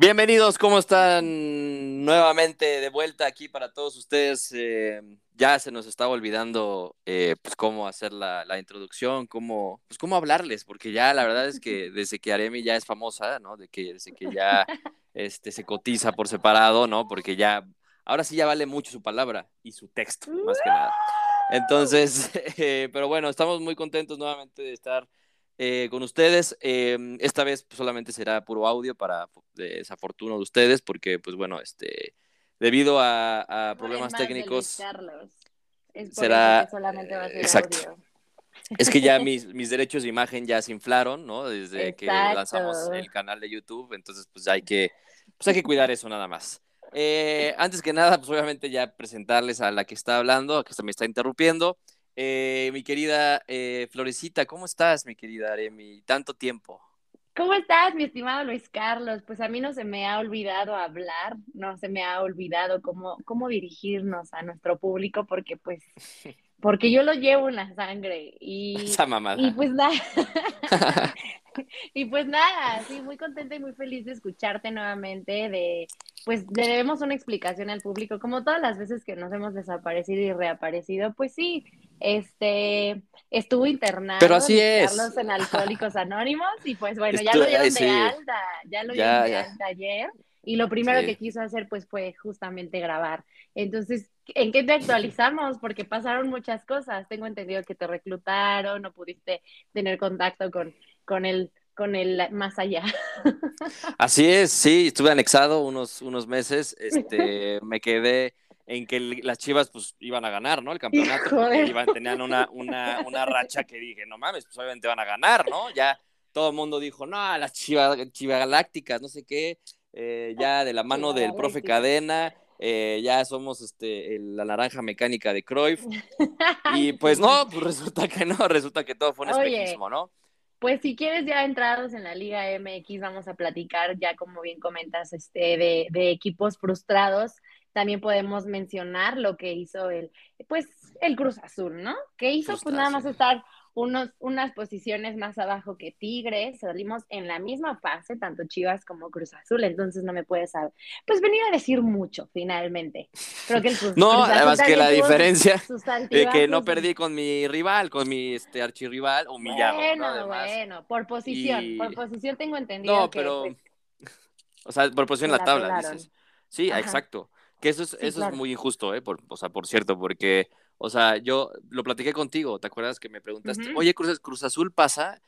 Bienvenidos, ¿cómo están? Nuevamente de vuelta aquí para todos ustedes. Eh, ya se nos estaba olvidando eh, pues cómo hacer la, introducción, cómo, pues cómo hablarles, porque ya la verdad es que desde que Aremi ya es famosa, ¿no? De que, desde que ya este, se cotiza por separado, ¿no? Porque ya, ahora sí ya vale mucho su palabra y su texto, más que nada. Entonces, eh, pero bueno, estamos muy contentos nuevamente de estar eh, con ustedes. Em, esta vez pues, solamente será puro audio para desafortuno de ustedes, porque, pues bueno, este, debido a, problemas técnicos. Es será solamente va a ser exacto. Audio. Es que ya mis, mis, derechos de imagen ya se inflaron, ¿no? Desde que lanzamos el canal de YouTube, entonces pues hay que, pues hay que cuidar eso nada más. Eh, antes que nada, pues obviamente ya presentarles a la que está hablando, a que se me está interrumpiendo. Eh, mi querida eh, Florecita, ¿cómo estás, mi querida Aremi? Tanto tiempo. ¿Cómo estás, mi estimado Luis Carlos? Pues a mí no se me ha olvidado hablar, no se me ha olvidado cómo, cómo dirigirnos a nuestro público, porque pues, porque yo lo llevo en la sangre. Y, Esa mamada. Y pues nada. y pues nada, sí, muy contenta y muy feliz de escucharte nuevamente, de pues le debemos una explicación al público, como todas las veces que nos hemos desaparecido y reaparecido, pues sí, este, estuvo internado. Pero así es. en Alcohólicos Anónimos y pues bueno, ya lo dieron de alta, ya lo dieron de alta ayer y lo primero que quiso hacer pues fue justamente grabar. Entonces, ¿en qué te actualizamos? Porque pasaron muchas cosas. Tengo entendido que te reclutaron, no pudiste tener contacto con, con el con el más allá. Así es, sí, estuve anexado unos, unos meses, este, me quedé en que las Chivas pues iban a ganar, ¿no? El campeonato. Iban, tenían una, una, una racha que dije, no mames, pues obviamente van a ganar, ¿no? Ya todo el mundo dijo, no, las Chivas, Chivas Galácticas, no sé qué, eh, ya de la mano del profe Cadena, eh, ya somos este, la naranja mecánica de Cruyff. Y pues no, pues resulta que no, resulta que todo fue un espejismo, ¿no? Pues si quieres ya entrados en la Liga MX, vamos a platicar ya como bien comentas este, de, de equipos frustrados también podemos mencionar lo que hizo el, pues, el Cruz Azul, ¿no? Que hizo pues nada más estar unos, unas posiciones más abajo que Tigres, salimos en la misma fase, tanto Chivas como Cruz Azul, entonces no me puedes pues venir a decir mucho finalmente. Creo que el Cruz, no, además que la diferencia de que no perdí con mi rival, con mi este archirrival, humillado. Bueno, bueno, por posición, por posición tengo entendido. No, pero, pues, o sea, por posición en la, tabla, dices. Sí, exacto. Que eso es, eso es muy injusto, ¿eh? Por, o sea, por cierto, porque, o sea, yo lo platiqué contigo, ¿te acuerdas que me preguntaste, oye, Cruz, Cruz Azul pasa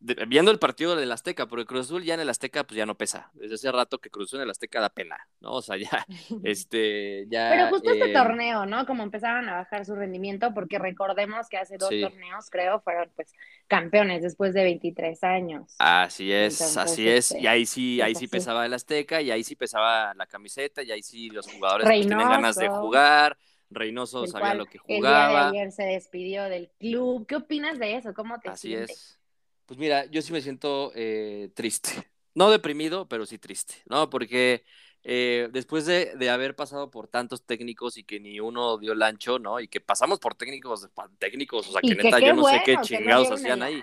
viendo el partido del Azteca, porque Cruz Azul ya en el Azteca pues ya no pesa. Desde hace rato que Cruz Azul en el Azteca da pena, ¿no? O sea, ya, este, ya... Pero justo este eh, torneo, ¿no? Como empezaron a bajar su rendimiento, porque recordemos que hace dos torneos, creo, fueron pues campeones después de 23 años. Así es, así es. Y ahí sí, ahí sí pesaba el Azteca, y ahí sí pesaba la camiseta, y ahí sí los jugadores pues, tienen ganas de jugar. Reynoso sabía lo que jugaba. El día de ayer se despidió del club. ¿Qué opinas de eso? ¿Cómo te Así es. Pues mira, yo sí me siento eh, triste. No deprimido, pero sí triste, ¿no? Porque eh, después de, haber pasado por tantos técnicos y que ni uno dio el ancho, ¿no? Y que pasamos por técnicos, técnicos, o sea, que neta yo no sé qué chingados hacían ahí.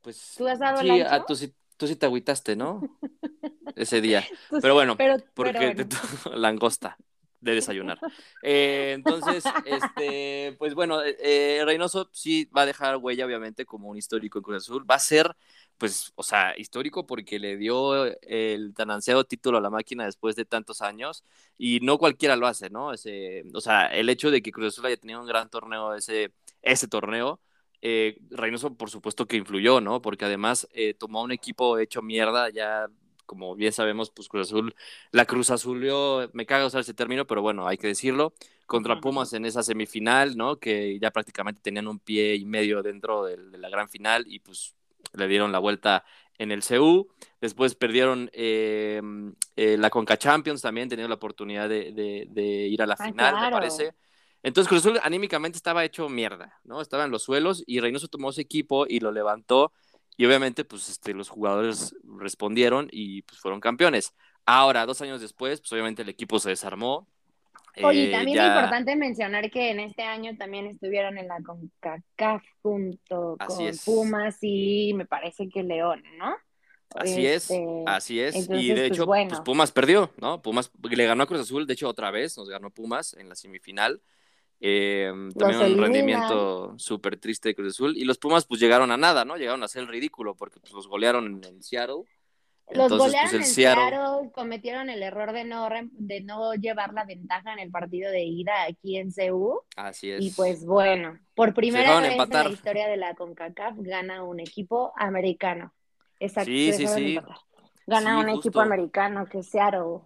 Pues ¿Tú has dado sí, a, tú, sí, tú sí te agüitaste, ¿no? Ese día. pero bueno, porque Te, langosta de desayunar. Eh, entonces, este, pues bueno, eh, eh, Reynoso sí va a dejar huella, obviamente, como un histórico en Cruz Azul. Va a ser, pues, o sea, histórico porque le dio el tan ansiado título a la máquina después de tantos años y no cualquiera lo hace, ¿no? Ese, o sea, el hecho de que Cruz Azul haya tenido un gran torneo, ese, ese torneo, Reynoso, por supuesto que influyó, ¿no? Porque además tomó un equipo hecho mierda ya como bien sabemos, pues Cruz Azul, la Cruz Azulió, me caga usar ese término, pero bueno, hay que decirlo, contra Pumas en esa semifinal, ¿no? Que ya prácticamente tenían un pie y medio dentro de, la gran final y pues le dieron la vuelta en el CU. Después perdieron eh, eh, la Conca Champions también, tenían la oportunidad de, ir a la ah, final, me parece. Entonces Cruz Azul anímicamente estaba hecho mierda, ¿no? Estaba en los suelos y Reynoso tomó ese equipo y lo levantó y obviamente, pues este, los jugadores respondieron y pues fueron campeones. Ahora, dos años después, pues obviamente el equipo se desarmó. Oye, eh, también es importante mencionar que en este año también estuvieron en la CONCACAF junto con Pumas y me parece que León, ¿no? Así es, este, así es. y de pues, hecho, pues, Pumas perdió, ¿no? Pumas le ganó a Cruz Azul, de hecho, otra vez nos ganó Pumas en la semifinal. Eh, también un rendimiento súper triste de Cruz Azul. Y los Pumas, pues llegaron a nada, ¿no? Llegaron a ser el ridículo porque pues, los golearon en, Seattle. Los pues, golearon en Seattle... cometieron el error de no, de no llevar la ventaja en el partido de ida aquí en CU. Así es. Y pues bueno, por primera vez en la historia de la CONCACAF gana un equipo americano. Exacto. Sí, sí, sí. Gana un equipo americano que es Seattle.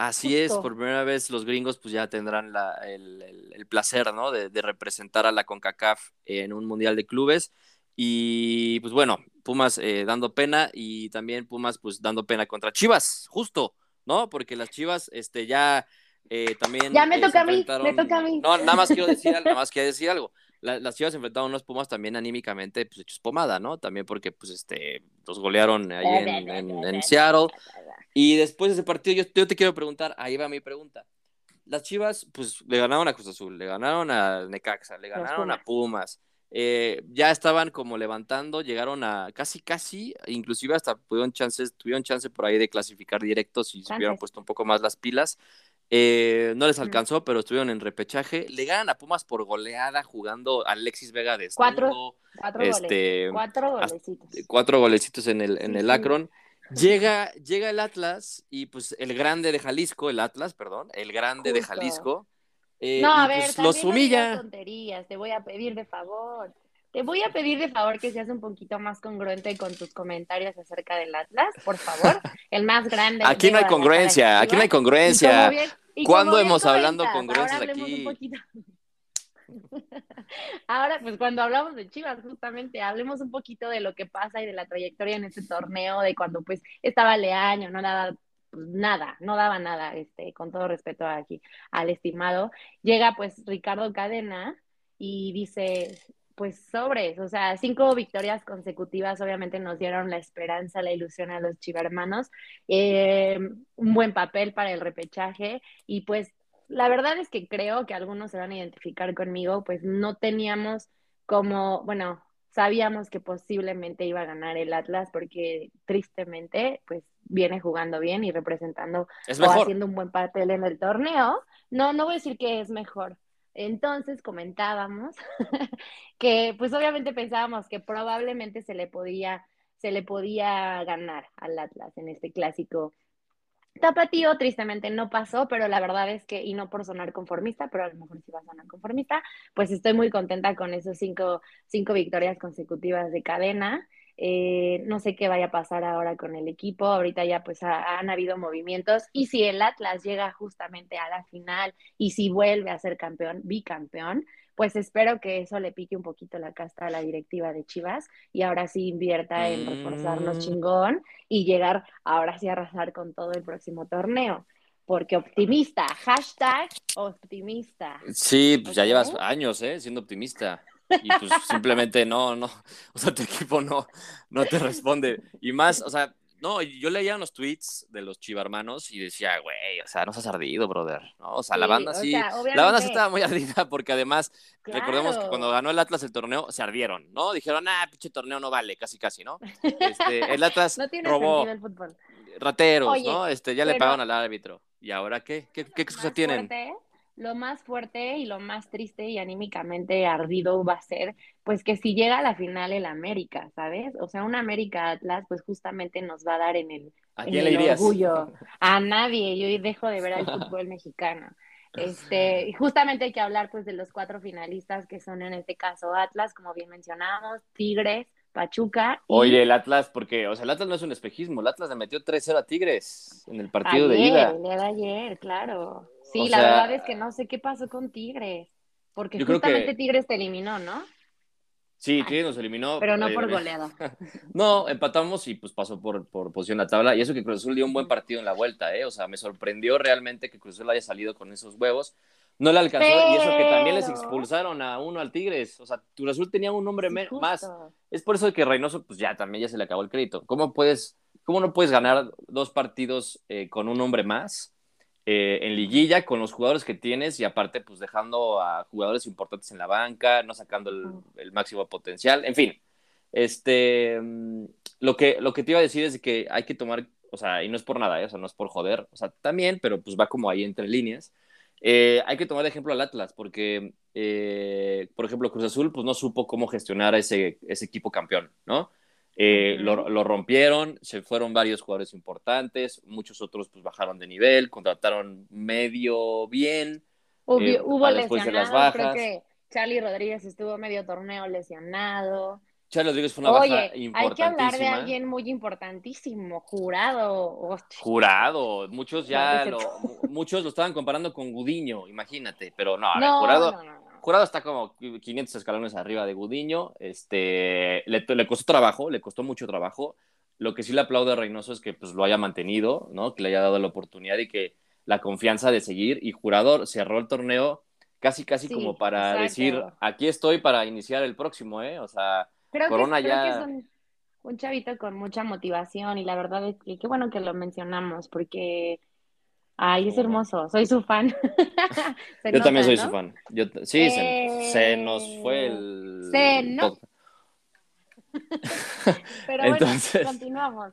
Así es, por primera vez los gringos pues ya tendrán el, placer, ¿no? De, representar a la CONCACAF en un Mundial de Clubes. Y pues bueno, Pumas eh, dando pena y también Pumas pues dando pena contra Chivas, justo, ¿no? Porque las Chivas este, ya eh, también... Ya me eh, toca a mí, me toca a mí. No, nada más quiero decir, nada más quiero decir algo. Las Chivas enfrentaron a unos Pumas también anímicamente pues hechos pomada, ¿no? También porque pues este los golearon ahí en Seattle y después de ese partido, yo, te quiero preguntar, ahí va mi pregunta. Las Chivas, pues le ganaron a Cruz Azul, le ganaron a Necaxa, le ganaron a Pumas. Eh, ya estaban como levantando, llegaron a casi, casi, inclusive hasta tuvieron chances, tuvieron chance por ahí de clasificar directos si se hubieran puesto un poco más las pilas. Eh, no les alcanzó, pero estuvieron en repechaje. Le ganan a Pumas por goleada jugando Alexis Vega de cuatro, cuatro, este, cuatro golecitos. Cuatro golecitos en el, en el Akron. Llega, llega el Atlas y pues el grande de Jalisco, el Atlas, perdón, el grande de Jalisco. Eh, no, a ver, pues, los humilla. tonterías, te voy a pedir de favor. Te voy a pedir de favor que seas un poquito más congruente con tus comentarios acerca del Atlas, por favor. El más grande. Aquí no hay congruencia, aquí no hay congruencia. ¿Cuándo hemos hablado congruencias aquí? Ahora, pues cuando hablamos de Chivas, justamente, hablemos un poquito de lo que pasa y de la trayectoria en este torneo, de cuando pues estaba Leaño, no nada, pues, nada, no daba nada, este, con todo respeto aquí al estimado. Llega pues Ricardo Cadena y dice, pues sobres, o sea, cinco victorias consecutivas obviamente nos dieron la esperanza, la ilusión a los chivermanos, eh, un buen papel para el repechaje y pues la verdad es que creo que algunos se van a identificar conmigo, pues no teníamos como, bueno, sabíamos que posiblemente iba a ganar el Atlas porque tristemente, pues viene jugando bien y representando o haciendo un buen papel en el torneo. No, no voy a decir que es mejor. Entonces comentábamos que, pues obviamente pensábamos que probablemente se le podía, se le podía ganar al Atlas en este clásico Tapatío tristemente no pasó, pero la verdad es que, y no por sonar conformista, pero a lo mejor sí va a sonar conformista, pues estoy muy contenta con esos cinco, cinco victorias consecutivas de cadena. Eh, no sé qué vaya a pasar ahora con el equipo. Ahorita ya pues han habido movimientos. Y si el Atlas llega justamente a la final y si vuelve a ser campeón, bicampeón, pues espero que eso le pique un poquito la casta a la directiva de Chivas y ahora sí invierta en reforzarnos mm. chingón y llegar ahora sí a arrasar con todo el próximo torneo. Porque optimista, hashtag optimista. Sí, pues ya llevas años, ¿eh? Siendo optimista. Y pues simplemente no, no, o sea, tu equipo no, no te responde. Y más, o sea, no, yo leía unos tweets de los chivarmanos y decía, güey, o sea, no has ardido, brother. ¿no? O sea, la banda sí, la banda sí estaba muy ardida porque además, recordemos que cuando ganó el Atlas el torneo, se ardieron, ¿no? Dijeron, ah, pinche torneo no vale, casi casi, ¿no? Este, el Atlas robó rateros, ¿no? Este, ya le pagaron al árbitro. ¿Y ahora qué? ¿Qué, qué excusa tienen? Lo más fuerte y lo más triste y anímicamente ardido va a ser, pues que si llega a la final el América, ¿sabes? O sea, un América Atlas, pues justamente nos va a dar en el, orgullo. A nadie, yo dejo de ver al fútbol mexicano. Este, y justamente hay que hablar pues de los cuatro finalistas que son en este caso Atlas, como bien mencionábamos, Tigres, Pachuca. Oye, el Atlas, porque, o sea, el Atlas no es un espejismo, el Atlas le metió 3-0 a Tigres en el partido de ida. El de ayer, claro. Sí, la verdad es que no sé qué pasó con Tigres, porque justamente Tigres te eliminó, ¿no? Sí, Tigres nos eliminó. Pero no por goleada. no, empatamos y pues pasó por, por posición en la tabla. Y eso que Cruz Azul dio un buen partido en la vuelta, ¿eh? O sea, me sorprendió realmente que Cruz Azul haya salido con esos huevos. No le alcanzó y eso que también les expulsaron a uno al Tigres. O sea, Cruz Azul tenía un hombre más. Es por eso que Reynoso, pues ya también ya se le acabó el crédito. ¿Cómo puedes, cómo no puedes ganar dos partidos eh, con un hombre más? Eh, en liguilla con los jugadores que tienes y aparte pues dejando a jugadores importantes en la banca, no sacando el, máximo potencial, en fin. Este, mm, lo que, lo que te iba a decir es que hay que tomar, o sea, y no es por nada, ¿eh? o sea, no es por joder, o sea, también, pero pues va como ahí entre líneas. Eh, hay que tomar de ejemplo al Atlas, porque, eh, por ejemplo, Cruz Azul, pues no supo cómo gestionar ese, ese equipo campeón, ¿no? Lo, lo, rompieron, se fueron varios jugadores importantes, muchos otros pues bajaron de nivel, contrataron medio bien. Hubo, lesionados, creo que Charlie Rodríguez estuvo medio torneo lesionado. Charlie Rodríguez fue una Oye, Hay que hablar de alguien muy importantísimo, jurado. Jurado, muchos ya lo, muchos lo estaban comparando con Gudiño, imagínate, pero no, jurado, jurado está como 500 escalones arriba de Gudiño, este, le, le, costó trabajo, le costó mucho trabajo. Lo que sí le aplaudo a Reynoso es que pues, lo haya mantenido, ¿no? que le haya dado la oportunidad y que la confianza de seguir. Y Jurado cerró el torneo casi, casi como para decir, aquí estoy para iniciar el próximo, ¿eh? O sea, Creo que, es un, chavito con mucha motivación y la verdad es que qué bueno que lo mencionamos porque, ay, es hermoso, soy su fan. Yo también soy su fan. Yo, sí, se, nos fue el... Se no. Pero bueno, continuamos.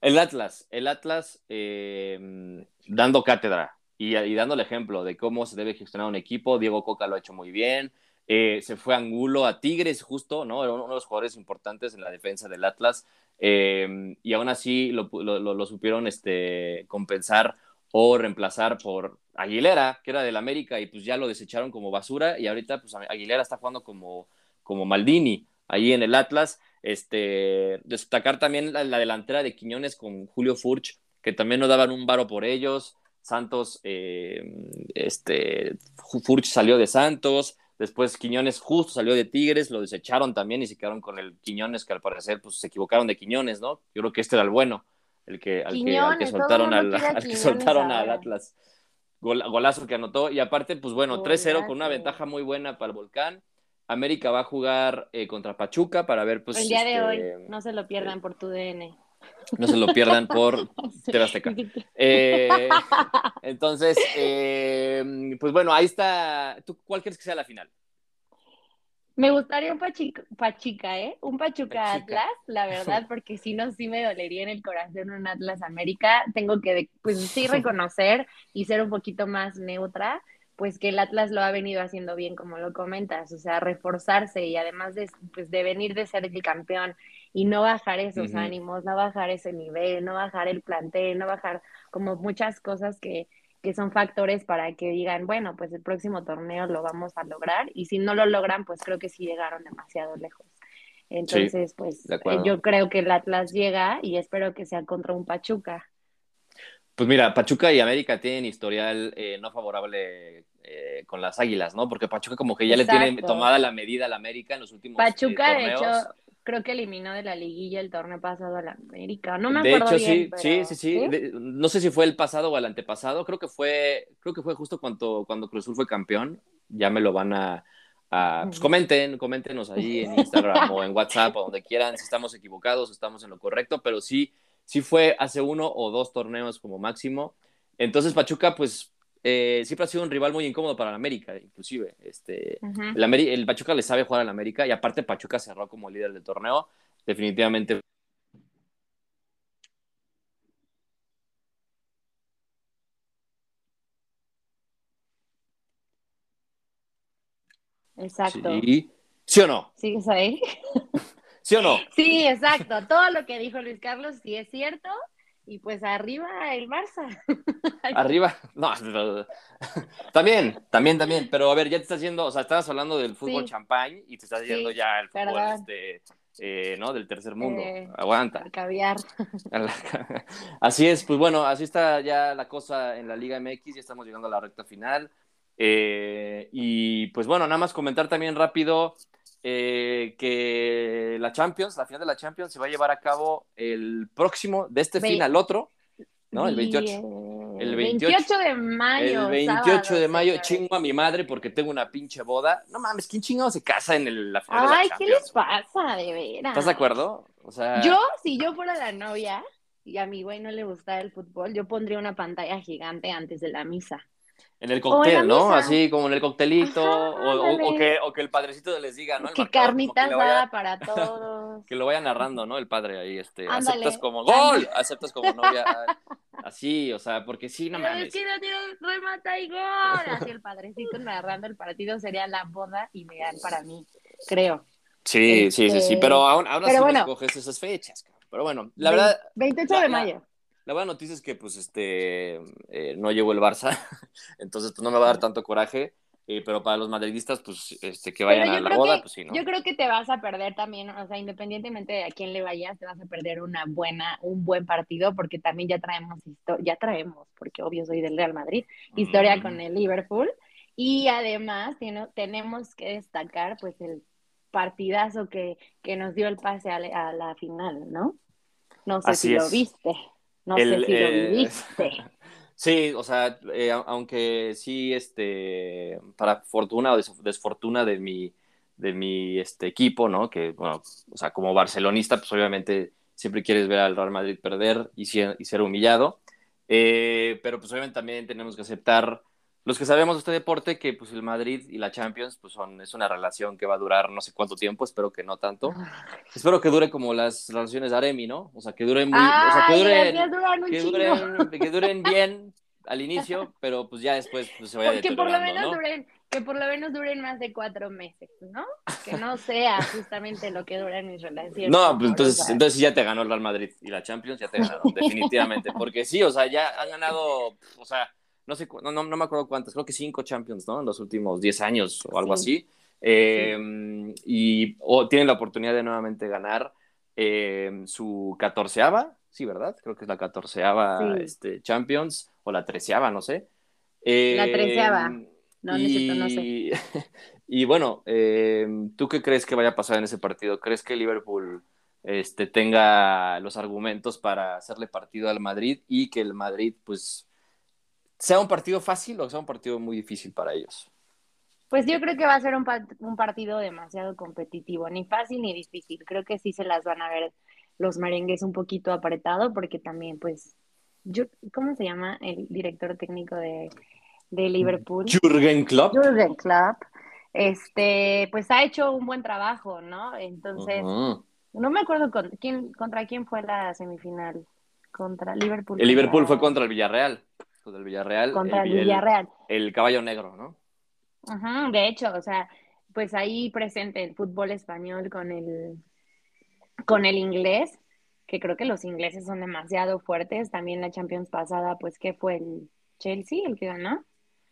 El Atlas, el Atlas em, dando cátedra y, y, dando el ejemplo de cómo se debe gestionar un equipo. Diego Coca lo ha hecho muy bien. Eh, se fue Angulo a Tigres justo, ¿no? Era uno de los jugadores importantes en la defensa del Atlas eh, y aún así lo, supieron este, compensar o reemplazar por Aguilera, que era del América y pues ya lo desecharon como basura y ahorita pues Aguilera está jugando como, como Maldini ahí en el Atlas. Este, destacar también la, delantera de Quiñones con Julio Furch, que también no daban un varo por ellos. Santos, eh, este, Furch salió de Santos, Después Quiñones justo salió de Tigres, lo desecharon también y se quedaron con el Quiñones, que al parecer pues, se equivocaron de Quiñones, ¿no? Yo creo que este era el bueno, el que, al, que, soltaron, al, que soltaron al Atlas. golazo que anotó. Y aparte, pues bueno, 3-0 con una ventaja muy buena para el Volcán. América va a jugar eh, contra Pachuca para ver, pues. El día de hoy, este, no se lo pierdan por tu DN. No se lo pierdan por Tebasteca. Eh, entonces, eh, pues bueno, ahí está. ¿Tú cuál crees que sea la final? Me gustaría un Pachica, ¿eh? Un Pachuca Atlas, la verdad, porque si no, sí me dolería en el corazón un Atlas América. Tengo que, pues sí, reconocer y ser un poquito más neutra, pues que el Atlas lo ha venido haciendo bien, como lo comentas, o sea, reforzarse y además de, pues, de venir de ser el campeón y no bajar esos ánimos, no bajar ese nivel, no bajar el plantel, no bajar como muchas cosas que, que son factores para que digan, bueno, pues el próximo torneo lo vamos a lograr y si no lo logran, pues creo que sí llegaron demasiado lejos. Entonces, pues eh, yo creo que el Atlas llega y espero que sea contra un Pachuca. Pues mira, Pachuca y América tienen historial eh, no favorable eh, con las Águilas, ¿no? Porque Pachuca como que ya le tiene tomada la medida a la América en los últimos Pachuca, de hecho, creo que eliminó de la liguilla el torneo pasado a la América. No me acuerdo de hecho, sí, sí, sí, sí, no sé si fue el pasado o el antepasado. Creo que fue, creo que fue justo cuando, cuando Cruz Azul fue campeón. Ya me lo van a, pues comenten, coméntenos ahí en Instagram o en WhatsApp o donde quieran si estamos equivocados o estamos en lo correcto, pero sí, sí fue hace uno o dos torneos como máximo. Entonces Pachuca, pues eh, siempre ha sido un rival muy incómodo para el América, inclusive. Este, el, Pachuca le sabe jugar al América y aparte Pachuca cerró como líder del torneo. Definitivamente. Exacto. ¿Sí, o no? ¿Sigues ahí? ¿Sí o no? Sí, exacto. Todo lo que dijo Luis Carlos sí es cierto. Y pues arriba el Barça. arriba, no, también, también, también, pero a ver, ya te estás yendo, o sea, estabas hablando del fútbol champán y te estás yendo ya al fútbol este, eh, ¿no? Del tercer mundo. Eh, Aguanta. caviar. Así es, pues bueno, así está ya la cosa en la Liga MX, ya estamos llegando a la recta final. Eh, y pues bueno, nada más comentar también rápido eh, que la Champions, la final de la Champions se va a llevar a cabo el próximo, de este fin al otro, ¿no? El 28. El 28, de mayo. El 28 de mayo, chingo a mi madre porque tengo una pinche boda. No mames, ¿quién chingado se casa en la final Ay, ¿qué les pasa, de veras? ¿Estás de acuerdo? O sea... Yo, si yo fuera la novia y a mi güey no le gustaba el fútbol, yo pondría una pantalla gigante antes de la misa. En el cóctel, ¿no? Así como en el coctelito, o, que, o, que, el padrecito les diga, ¿no? que carnita asada para todos. que lo vaya narrando, ¿no? El padre ahí, este, aceptas como gol, aceptas como novia, así, o sea, porque sí, no mames. Es que no remata y gol, así el padrecito narrando el partido sería la boda ideal para mí, creo. Sí, sí, sí, sí, pero aún, aún así escoges esas fechas, pero bueno, la verdad. 28 de mayo. La buena noticia es que, pues, este, eh, no llegó el Barça, entonces, pues, no me va a dar tanto coraje, eh, pero para los madridistas, pues, este, que vayan a la boda, pues sí, ¿no? Yo creo que te vas a perder también, o sea, independientemente de a quién le vayas, te vas a perder una buena, un buen partido, porque también ya traemos, ya traemos, porque obvio soy del Real Madrid, historia con mm. el Liverpool, y además tiene, tenemos que destacar, pues, el partidazo que, que nos dio el pase a, la final, ¿no? No sé si lo viste. No sé si lo eh, viviste. Sí, o sea, eh, aunque sí, este, para fortuna o desfortuna de mi, de mi este, equipo, ¿no? Que, bueno, o sea, como barcelonista, pues obviamente siempre quieres ver al Real Madrid perder y, y ser humillado. Eh, pero pues obviamente también tenemos que aceptar los que sabemos de este deporte, que pues el Madrid y la Champions, pues son, es una relación que va a durar no sé cuánto tiempo, espero que no tanto. Ah. Espero que dure como las relaciones de Aremi, ¿no? O sea, que duren muy, o sea, que duren, que duren, que duren bien al inicio, pero pues ya después pues, se vaya que por lo menos duren, que por lo menos duren más de cuatro meses, ¿no? Que no sea justamente lo que duran mis relaciones. No, pues entonces, entonces ya te ganó el Real Madrid y la Champions ya te ganaron, definitivamente, porque sí, o sea, ya han ganado, o sea, no sé, no, no, me acuerdo cuántas, creo que cinco Champions, ¿no? En los últimos diez años o algo así. Em, y tienen la oportunidad de nuevamente ganar em, su catorceava, sí, ¿verdad? Creo que es la catorceava este, Champions o la treceava, no sé. la treceava. Em, no, y, no sé. y bueno, ¿tú qué crees que vaya a pasar en ese partido? ¿Crees que Liverpool este, tenga los argumentos para hacerle partido al Madrid y que el Madrid, pues, sea un partido fácil o sea un partido muy difícil para ellos? Pues yo creo que va a ser un, un, partido demasiado competitivo, ni fácil ni difícil. Creo que sí se las van a ver los merengues un poquito apretado, porque también, pues, yo, ¿cómo se llama el director técnico de, de Liverpool? Jürgen Klopp. Jürgen Klopp. Este, pues ha hecho un buen trabajo, ¿no? Entonces, no me acuerdo con, quién, contra quién fue la semifinal. Contra Liverpool. El Liverpool fue contra el Villarreal del Villarreal. Contra el, Villarreal. El, caballo negro, ¿no? Ajá, de hecho, o sea, pues ahí presente el fútbol español con el, con el inglés, que creo que los ingleses son demasiado fuertes. También la Champions pasada, pues, ¿qué fue el Chelsea el que ganó?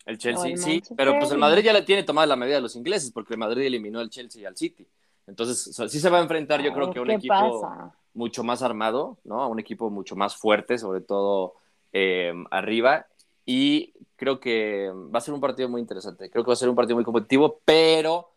El Chelsea, sí, pero pues el Madrid ya le tiene tomada la medida de los ingleses, porque el Madrid eliminó al Chelsea y al City. Entonces, sí se va a enfrentar, yo creo que a un equipo mucho más armado, ¿no? A un equipo mucho más fuerte, sobre todo eh, arriba y creo que va a ser un partido muy interesante. Creo que va a ser un partido muy competitivo, pero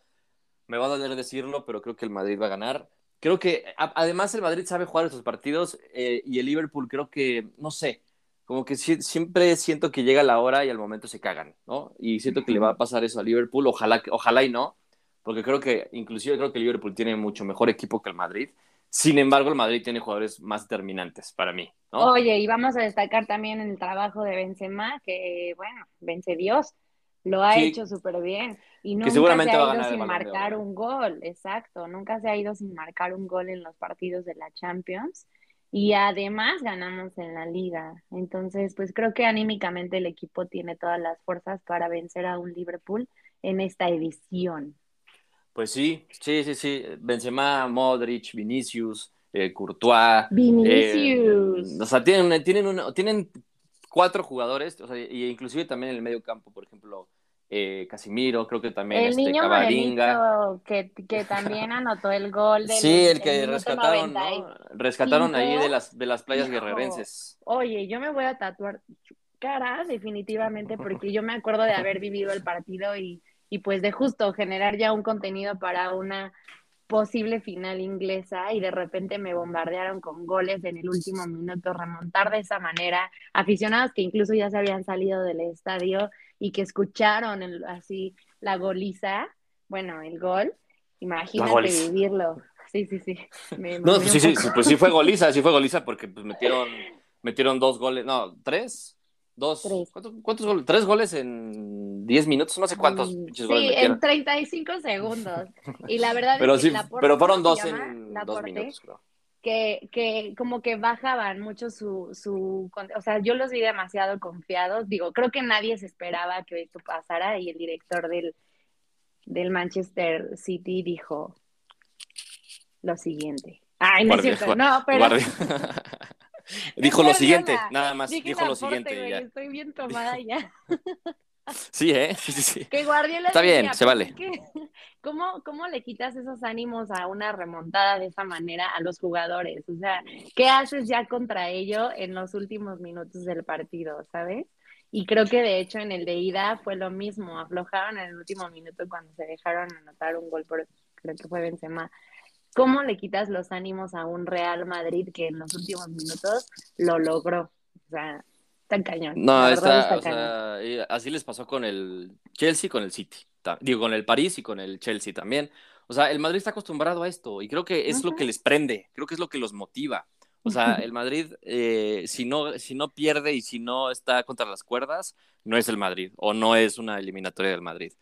me va a doler decirlo, pero creo que el Madrid va a ganar. Creo que además el Madrid sabe jugar estos partidos eh, y el Liverpool creo que, no sé, como que siempre siento que llega la hora y al momento se cagan, ¿no? Y siento que le va a pasar eso a Liverpool, ojalá, ojalá y no, porque creo que inclusive creo que el Liverpool tiene mucho mejor equipo que el Madrid sin embargo, el Madrid tiene jugadores más determinantes para mí. Oye, y vamos a destacar también el trabajo de Benzema, que bueno, vence Dios, lo ha hecho súper bien. Y nunca se ha ido sin marcar un gol, exacto, nunca se ha ido sin marcar un gol en los partidos de la Champions. Y además ganamos en la liga. Entonces, pues creo que anímicamente el equipo tiene todas las fuerzas para vencer a un Liverpool en esta edición. Pues sí, sí, sí, sí. Benzema, Modric, Vinicius, eh, Courtois. Vinicius. Eh, o sea, tienen, tienen, tienen cuatro jugadores, o sea, y inclusive también en el medio campo, por ejemplo, eh, Casimiro, creo que también el este, niño Cavaringa. Que, que también anotó el gol del Sí, el que rescataron, ¿no? Rescataron ahí de las, de las playas guerrerenses. Oye, yo me voy a tatuar cara, definitivamente, porque yo me acuerdo de haber vivido el partido y y pues de justo generar ya un contenido para una posible final inglesa y de repente me bombardearon con goles en el último minuto, remontar de esa manera, aficionados que incluso ya se habían salido del estadio y que escucharon así la goliza, bueno, el gol, imagínate vivirlo. Sí, sí, sí. no, sí, sí, pues sí fue goliza, sí fue goliza porque pues metieron, metieron dos goles, no, tres, Dos. Tres. ¿Cuántos, goles? ¿Tres goles en diez minutos? No sé cuántos mm, sí, en 35 segundos. Y la verdad pero es que sí, Pero fueron dos en dos minutos, creo. Que, que, como que bajaban mucho su, su... O sea, yo los vi demasiado confiados. Digo, creo que nadie se esperaba que esto pasara y el director del, del Manchester City dijo lo siguiente. Ay, no es cierto, no, pero... Dijo lo siguiente, nada más. dijo lo siguiente. Estoy bien tomada ya. Sí, ¿eh? Sí, sí, sí. Que Guardiola Está bien, se vale. ¿cómo, ¿Cómo le quitas esos ánimos a una remontada de esa manera a los jugadores? O sea, ¿qué haces ya contra ello en los últimos minutos del partido, sabes? Y creo que de hecho en el de ida fue lo mismo, aflojaron en el último minuto cuando se dejaron anotar un gol por, creo que fue Benzema. ¿Cómo le quitas los ánimos a un Real Madrid que en los últimos minutos lo logró? O sea, tan cañón. No, está, o sea, así les pasó con el Chelsea, con el City. Digo, con el París y con el Chelsea también. O sea, el Madrid está acostumbrado a esto y creo que es lo que les prende, creo que es lo que los motiva. O sea, el Madrid, eh, si, no, si no pierde y si no está contra las cuerdas, no es el Madrid o no es una eliminatoria del Madrid.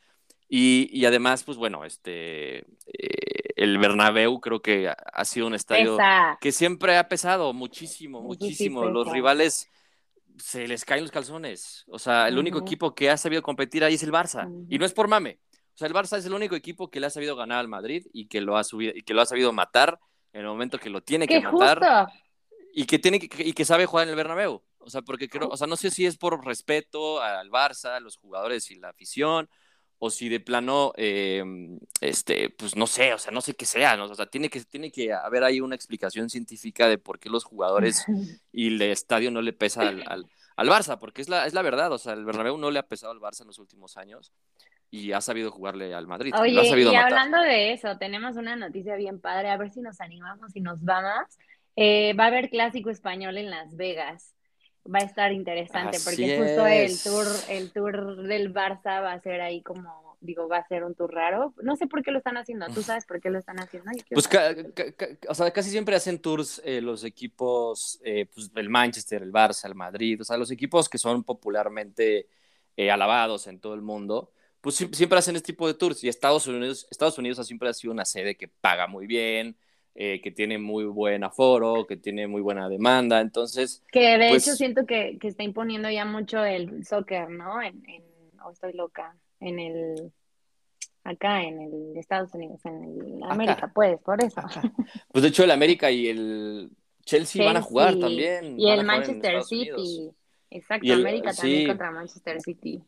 Y, y además, pues bueno, este, eh, el Bernabéu creo que ha sido un estadio que siempre ha pesado muchísimo, muchísimo. Los rivales se les caen los calzones. O sea, el único equipo que ha sabido competir ahí es el Barça. Y no es por mame. O sea, el Barça es el único equipo que le ha sabido ganar al Madrid y que lo ha subido y que lo ha sabido matar en el momento que lo tiene que matar. Y que tiene que, y que sabe jugar en el Bernabéu. O sea, porque creo, o sea, no sé si es por respeto al Barça, a los jugadores y la afición, o si de plano, em, este, pues no sé, o sea, no sé qué sea, ¿no? o sea, tiene que, tiene que haber ahí una explicación científica de por qué los jugadores y el estadio no le pesa al, al, Barça, porque es la, es la verdad, o sea, el Bernabéu no le ha pesado al Barça en los últimos años y ha sabido jugarle al Madrid. Oye, ha sabido y hablando de eso, tenemos una noticia bien padre, a ver si nos animamos y nos vamos. Eh, va a haber clásico español en Las Vegas va a estar interesante porque justo el tour, el tour del Barça va a ser ahí como, digo, va a ser un tour raro. No sé por qué lo están haciendo, ¿tú sabes por qué lo están haciendo? Pues o sea, casi siempre hacen tours eh, los equipos, eh, pues el Manchester, el Barça, el Madrid, o sea, los equipos que son popularmente eh, alabados en todo el mundo. Pues siempre hacen este tipo de tours y Estados Unidos, Estados Unidos siempre ha sido una sede que paga muy bien, eh, que tiene muy buen aforo, que tiene muy buena demanda, entonces... Que de pues hecho siento que, que, está imponiendo ya mucho el soccer, ¿no? En, en, o estoy loca, en el... Acá en el Estados Unidos, en el América, pues, por eso. Pues de hecho el América y el Chelsea, van a jugar también. Y el Manchester City. Exacto, América también contra Manchester City.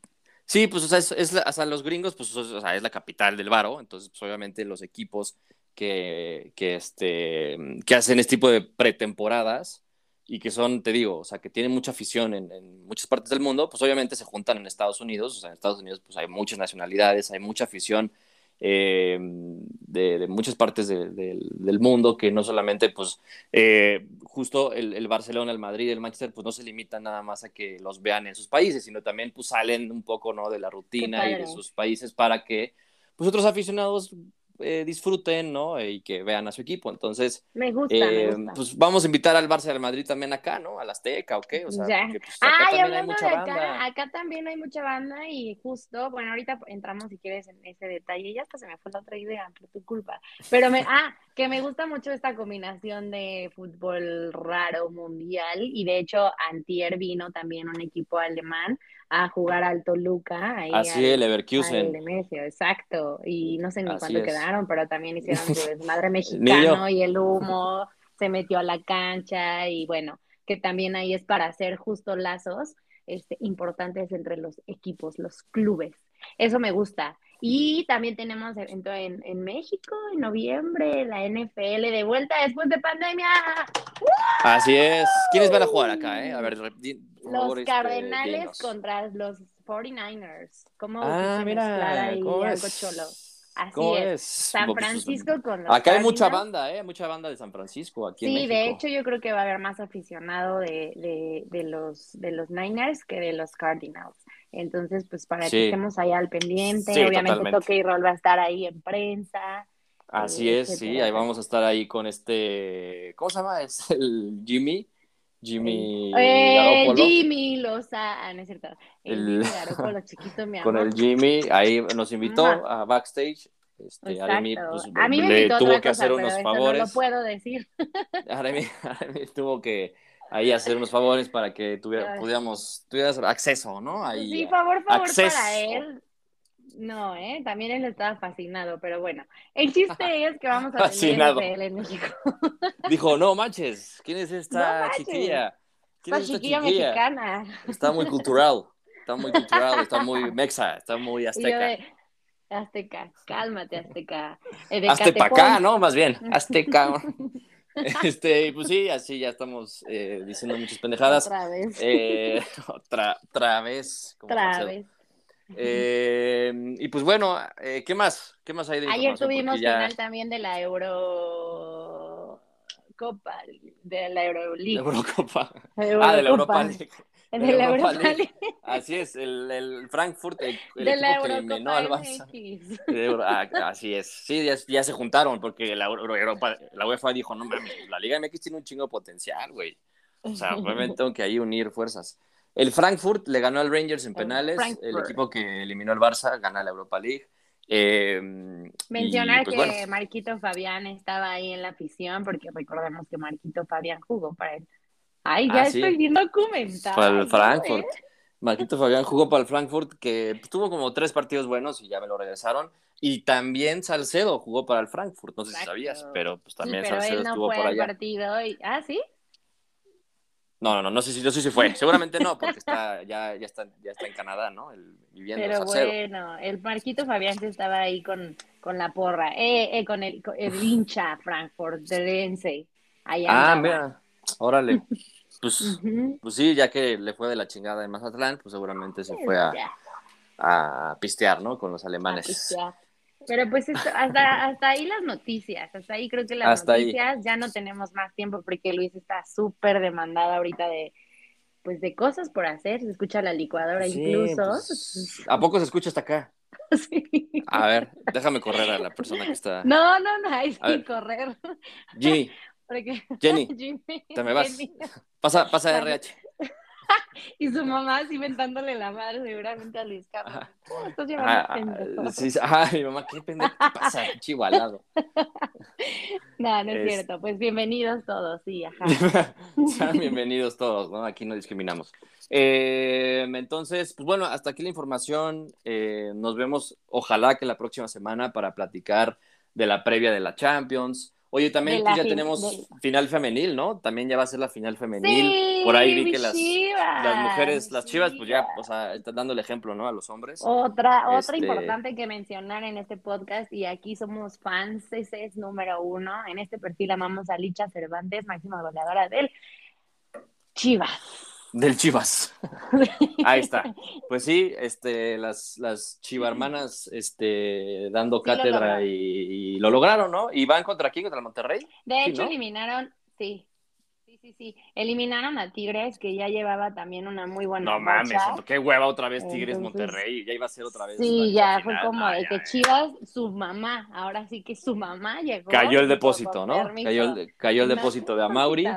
Sí, pues o sea, es, es o sea, los gringos, pues o sea, es la capital del varo, entonces pues, obviamente los equipos que, que, este, que hacen este tipo de pretemporadas y que son, te digo, o sea, que tienen mucha afición en, muchas partes del mundo, pues obviamente se juntan en Estados Unidos, o sea, en Estados Unidos pues hay muchas nacionalidades, hay mucha afición eh, de, muchas partes del mundo que no solamente, pues, eh, justo el, el, Barcelona, el Madrid, el Manchester, pues no se limitan nada más a que los vean en sus países, sino también, pues, salen un poco, ¿no? De la rutina y de sus países para que, pues, otros aficionados eh, disfruten, ¿no? Y que vean a su equipo. Entonces, me gusta, me eh, pues vamos a invitar al Barça al Madrid también acá, ¿no? Al Azteca, ¿o qué? O sea, pues, acá también hay mucha banda. Acá también hay mucha banda y justo, bueno, ahorita entramos si quieres en ese detalle. Ya hasta se me fue la otra idea, por tu culpa. Pero me, ah, que me gusta mucho esta combinación de fútbol raro mundial y de hecho antier vino también un equipo alemán a jugar al Toluca. Ahí Así el Leverkusen. exacto. Y no sé ni cuándo quedaron, pero también hicieron su desmadre mexicano y el humo se metió a la cancha y bueno, que también ahí es para hacer justo lazos este, importantes entre los equipos, los clubes. Eso me gusta. Y también tenemos evento en, en, México en noviembre, la NFL de vuelta después de pandemia. Así es. ¿Quiénes van a jugar acá? Eh? A ver, los este, Cardenales contra los 49ers. ¿Cómo ah, mira, ahí algo cholo? Así es. San Francisco con los Acá hay mucha banda, ¿eh? Mucha banda de San Francisco aquí Sí, de hecho yo creo que va a haber más aficionado de, de, de, los, de los Niners que de los Cardinals. Entonces, pues para que estemos ahí al pendiente, obviamente Toque y Roll va a estar ahí en prensa. Así es, sí, ahí vamos a estar ahí con este, ¿cómo se llama? Es el Jimmy. Jimmy eh, Jimmy Sosa, ah, no es cierto, el, el chiquito, mi amor. Con el Jimmy, ahí nos invitó a backstage. Este, Aremi, pues, a mí me le tuvo que hacer unos favores. No lo puedo decir. Aremi, tuvo que ahí hacer unos favores para que tuviera, pudiéramos, tuvieras acceso, ¿no? Ahí, sí, favor, favor para él. No, ¿eh? También él estaba fascinado, pero bueno. El chiste es que vamos a fascinado. tener en México. Dijo, no manches, ¿quién es esta chiquilla? ¿Quién esta es esta chiquilla, mexicana. Está muy cultural, está muy cultural, está muy mexa, está muy azteca. azteca, cálmate, azteca. Eh, Azteca, ¿no? Más bien, azteca. Este, pues sí, así ya estamos eh, diciendo muchas pendejadas. Otra vez. Eh, otra, otra vez. Otra vez. Eh, y pues bueno, eh, ¿qué más? ¿Qué más hay de Ayer tuvimos final también de la Eurocopa, de la Euroleague. Eurocopa. Ah, de la Europa League. De la Europa, League. Así es, el, el Frankfurt, el, el de la Eurocopa no al Barça. Ah, así es, sí, ya, ya, se juntaron porque la, Europa, la UEFA dijo, no mames, la Liga MX tiene un chingo de potencial, güey. O sea, obviamente tengo que ahí unir fuerzas. El Frankfurt le ganó al Rangers en penales, el, equipo que eliminó al Barça gana la Europa League. Eh, Mencionar pues, que Marquito Fabián estaba ahí en la afición, porque recordemos que Marquito Fabián jugó para él. Ay, ya ah, estoy viendo comentarios. Para el Frankfurt. Marquito Fabián jugó para el Frankfurt, que tuvo como tres partidos buenos y ya me lo regresaron. Y también Salcedo jugó para el Frankfurt, no sé si sabías, pero pues también Salcedo estuvo por allá. Partido y... Ah, sí. No, no, no, no sé si, no sé si fue. Seguramente no, porque está, ya, ya, está, ya está en Canadá, ¿no? El, viviendo Pero bueno, el Marquito Fabián se estaba ahí con, con la porra, eh, eh, con el, el hincha Frankfurt, de ah, mira, órale. Pues, pues sí, ya que le fue de la chingada en Mazatlán, pues seguramente se fue a, a pistear, ¿no? Con los alemanes. Pero pues hasta, hasta ahí las noticias, hasta ahí creo que las noticias ya no tenemos más tiempo porque Luis está súper demandada ahorita de pues de cosas por hacer, se escucha la licuadora incluso. Pues, ¿A poco se escucha hasta acá? Sí. A ver, déjame correr a la persona que está. No, no, no, hay que correr. Jimmy. Jenny, te me vas. Pasa, pasa RH. y su mamá así inventándole la madre seguramente a Luis Carlos. estás llevando ah, sí, ah, mi mamá, qué pendejo ¿qué pasa, chihualado. no, no es, cierto. Pues bienvenidos todos, sí, ajá. bienvenidos todos, ¿no? Aquí no discriminamos. Eh, entonces, pues bueno, hasta aquí la información. Eh, nos vemos, ojalá que la próxima semana para platicar de la previa de la Champions, Oye, también pues, ya tenemos final femenil, ¿no? También ya va a ser la final femenil. Por ahí vi que las, las mujeres, las chivas, pues ya, o sea, están dando el ejemplo, ¿no? A los hombres. Otra, otra este importante que mencionar en este podcast, y aquí somos fans, ese es número uno. En este perfil amamos a Licha Cervantes, máxima goleadora del Chivas. Del Chivas. Ahí está. Pues sí, este, las, las chivarmanas este, dando cátedra y, lo lograron, ¿no? ¿Y van contra quién? ¿Contra el Monterrey? De hecho, eliminaron, sí. Sí, sí, sí. Eliminaron a Tigres, que ya llevaba también una muy buena. No mames, qué hueva otra vez Tigres Monterrey. Ya iba a ser otra vez. Sí, ya fue como de que Chivas, su mamá, ahora sí que su mamá llegó. Cayó el depósito, ¿no? Cayó el, cayó el depósito de Amauri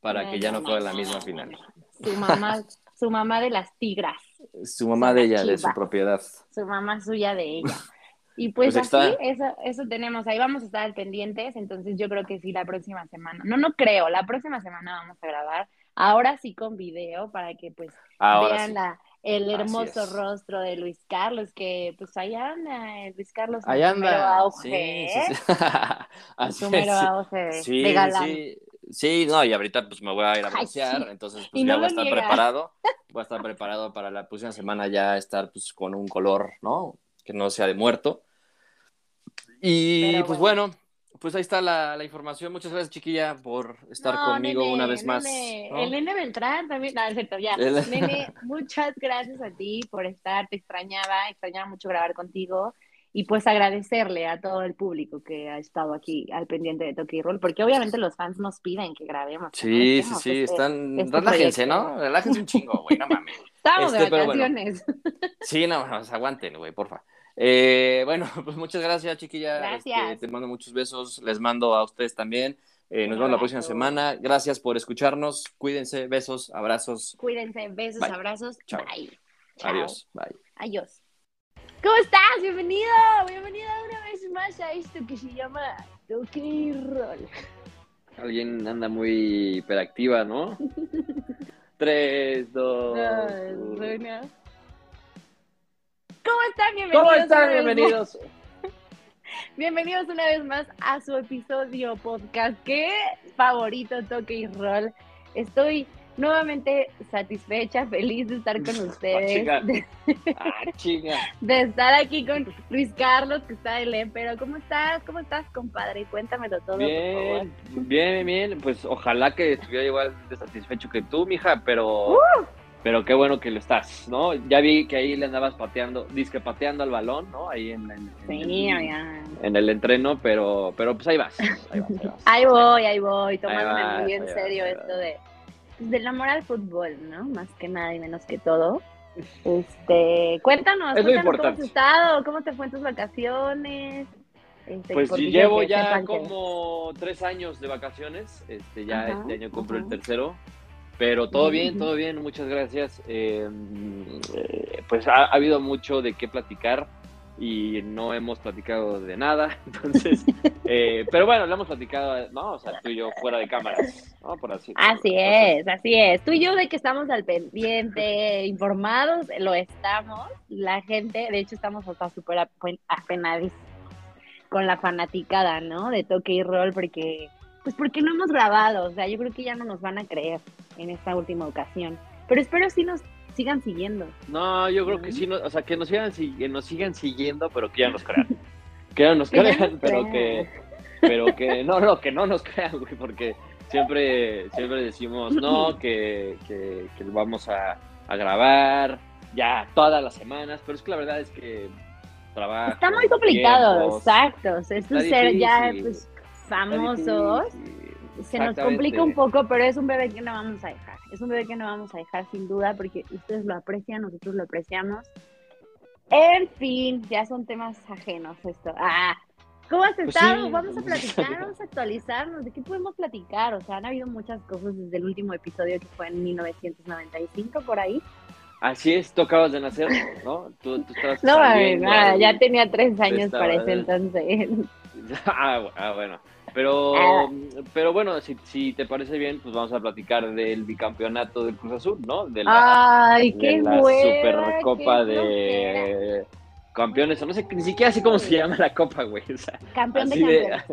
para que ya no fuera la misma final. Su mamá, su mamá de las tigras. Su mamá de ella, de su propiedad. Su mamá suya de ella. Y pues, pues así, eso, eso tenemos, ahí vamos a estar pendientes, entonces yo creo que sí, la próxima semana, no, no creo, la próxima semana vamos a grabar, ahora sí con video, para que pues vean la, el hermoso rostro de Luis Carlos, que pues ahí anda, eh, Luis Carlos, ahí anda. auge, sí, sí, sí. ¿eh? auge de galán. Sí, no, y ahorita pues me voy a ir a pasear, entonces pues ya voy a estar preparado, voy a estar preparado para la próxima semana ya estar pues con un color, ¿no? Que no sea de muerto. Y pues bueno. pues ahí está la, información. Muchas gracias, chiquilla, por estar conmigo una vez más. El nene Beltrán también, no, cierto, ya. Nene, muchas gracias a ti por estar, te extrañaba, extrañaba mucho grabar contigo y pues agradecerle a todo el público que ha estado aquí al pendiente de Toki Roll, porque obviamente los fans nos piden que grabemos. Sí, sí, sí, este, están, este relájense, ¿no? Relájense un chingo, güey, no mames. Estamos de este, vacaciones. Sí, no, no, aguanten, güey, porfa. Eh, bueno, pues muchas gracias, chiquilla. Gracias. Este, te mando muchos besos, les mando a ustedes también. Eh, nos vemos la próxima semana. Gracias por escucharnos. Cuídense. Besos, abrazos. Cuídense. Besos, abrazos. Chao. Bye. Adiós. Bye. Adiós. ¿Cómo estás? Bienvenido. Bienvenido una vez más a esto que se llama Toque Roll. Alguien anda muy hiperactiva, ¿no? Tres, dos, ¿Cómo están? Bienvenidos. ¿Cómo están? Bienvenidos. Bienvenidos una vez más a su episodio podcast que favorito toque y roll. Estoy nuevamente satisfecha, feliz de estar con ustedes. Ah, chica. De estar aquí con Luis Carlos, que está de LEM. Pero, ¿cómo estás? ¿Cómo estás, compadre? Cuéntamelo todo, bien, Bien, bien. Pues ojalá que estuviera igual de satisfecho que tú, mija, pero. ¡Uh! Pero qué bueno que lo estás, ¿no? Ya vi que ahí le andabas pateando, disque pateando al balón, ¿no? Ahí en, en, sí, el, en el entreno, pero, pero pues ahí vas. Ahí, voy, ahí voy, tomándome muy en serio esto de del amor al fútbol, ¿no? Más que nada y menos que todo. Este, cuéntanos, cuéntanos cómo has estado, cómo te fue en tus vacaciones. Este, pues llevo ya como tres años de vacaciones, este, ya este año compro el tercero. Pero todo bien, todo bien, muchas gracias. Em, eh, pues ha, habido mucho de qué platicar y no hemos platicado de nada, entonces, eh, pero bueno, lo hemos platicado, ¿no? O sea, tú y yo fuera de cámaras, ¿no? Por así Así es, así es. Tú y yo de que estamos al pendiente, informados, lo estamos. La gente, de hecho, estamos hasta súper apenados con la fanaticada, ¿no? De toque y rol, porque pues porque no hemos grabado, o sea, yo creo que ya no nos van a creer en esta última ocasión. Pero espero sí nos sigan siguiendo. No, yo creo que sí, o sea, que nos sigan, que nos sigan siguiendo, pero que ya nos crean. que ya nos crean, pero que, pero que, no, no, que no nos crean, güey, porque siempre, siempre decimos, no, que, que, que vamos a, a grabar ya todas las semanas, pero es que la verdad es que trabajo. Está muy complicado, exacto. Esto ser ya, pues, famosos, se nos complica un poco, pero es un bebé que no vamos a dejar. Es un bebé que no vamos a dejar sin duda porque ustedes lo aprecian, nosotros lo apreciamos. En fin, ya son temas ajenos esto. Ah, ¿cómo has pues estado? Vamos a platicar, vamos a actualizarnos. ¿De qué podemos platicar? O sea, han habido muchas cosas desde el último episodio que fue en 1995 por ahí. Así es, tú acabas de nacer, ¿no? Tú, tú estabas No, ya tenía tres años para ese entonces. ah, ah bueno. Pero, ah. pero bueno, si, si, te parece bien, pues vamos a platicar del bicampeonato del Cruz Azul, ¿no? De la, Ay, qué la Supercopa de Campeones, no sé, ni siquiera sé cómo se llama la copa, güey. Campeón de campeones.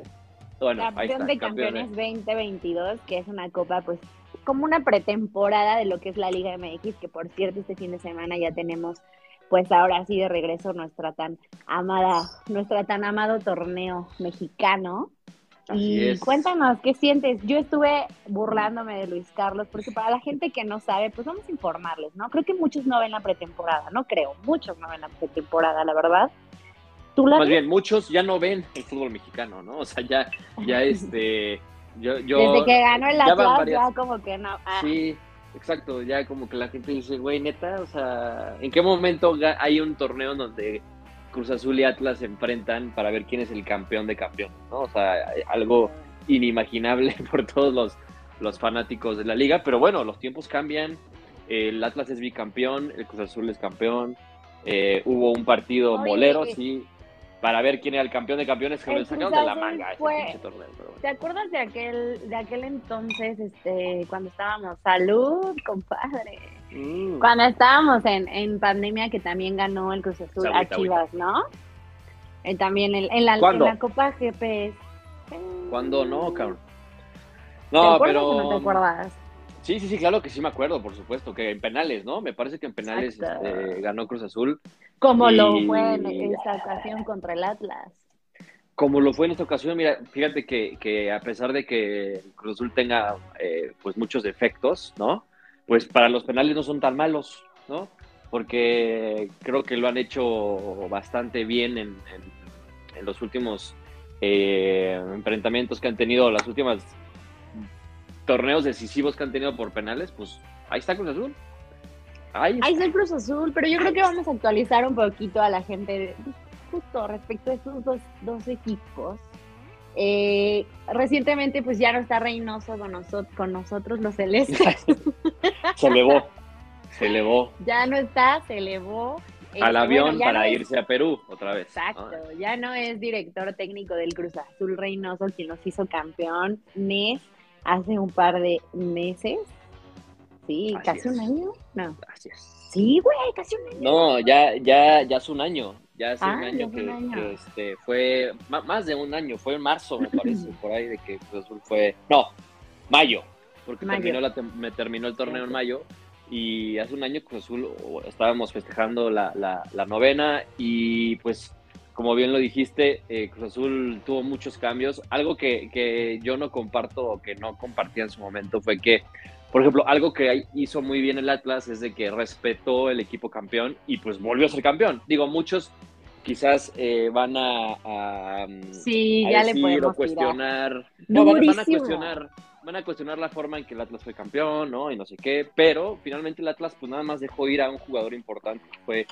bueno, Campeón de campeones, 2022, que es una copa, pues, como una pretemporada de lo que es la Liga MX, que por cierto, este fin de semana ya tenemos pues ahora sí de regreso nuestra tan amada, nuestra tan amado torneo mexicano, y cuéntanos, ¿qué sientes? Yo estuve burlándome de Luis Carlos, porque para la gente que no sabe, pues vamos a informarles, ¿no? Creo que muchos no ven la pretemporada, no creo, muchos no ven la pretemporada, la verdad. ¿Tú la Más bien, muchos ya no ven el fútbol mexicano, ¿no? O sea, ya, ya este, yo, yo... Desde que ganó el Atlas, ya, como que no. Ah. Sí, exacto, ya como que la gente dice, güey, neta, o sea, ¿en qué momento hay un torneo donde Cruz Azul y Atlas se enfrentan para ver quién es el campeón de campeón, ¿no? O sea, algo inimaginable por todos los, los fanáticos de la liga, pero bueno, los tiempos cambian, el Atlas es bicampeón, el Cruz Azul es campeón, eh, hubo un partido molero, sí, para ver quién era el campeón de campeones que lo sacaron de la manga ese torneo. ¿Te acuerdas de aquel, de aquel entonces, este, cuando estábamos, salud, compadre? Mm. Cuando estábamos en, en, pandemia, que también ganó el Cruz Azul a Chivas, ¿no? Eh, también en, en, la, en, la, Copa GPS. ¿Cuándo no, cabrón? No, pero. no te acuerdas? Sí, sí, sí, claro que sí me acuerdo, por supuesto, que en penales, ¿no? Me parece que en penales este, ganó Cruz Azul. Como lo fue en esta ocasión contra el Atlas. Como lo fue en esta ocasión, mira, fíjate que, que a pesar de que Cruz Azul tenga eh, pues muchos defectos, ¿no? Pues para los penales no son tan malos, ¿no? Porque creo que lo han hecho bastante bien en, los últimos eh, enfrentamientos que han tenido, las últimas torneos decisivos que han tenido por penales, pues ahí está Cruz Azul. Ahí está, el Cruz Azul, pero yo creo que vamos a actualizar un poquito a la gente justo respecto a estos dos, dos equipos Eh, recientemente, pues ya no está Reynoso con, con nosotros, los celestes. se elevó, se elevó. Ya no está, se elevó. Al avión para irse a Perú otra vez. Exacto, ya no es director técnico del Cruz Azul Reynoso quien nos hizo campeón NES hace un par de meses. Sí, casi un año. No. Así es. Sí, güey, casi un año. No, ya, ya, ya hace un año. Ya hace un ah, año, que, este, fue más de un año, fue en marzo, me parece, por ahí de que Cruz Azul fue. No, mayo, porque Terminó la, me terminó el torneo en mayo y hace un año Cruz Azul estábamos festejando la, la, novena y pues como bien lo dijiste, eh, Cruz Azul tuvo muchos cambios. Algo que, que, yo no comparto o que no compartía en su momento fue que, por ejemplo, algo que hizo muy bien el Atlas es de que respetó el equipo campeón y pues volvió a ser campeón. Digo, muchos quizás eh, van a, sí, ya le o cuestionar. No, van, van, a cuestionar van a cuestionar la forma en que el Atlas fue campeón, ¿no? Y no sé qué, pero finalmente el Atlas pues nada más dejó ir a un jugador importante, que fue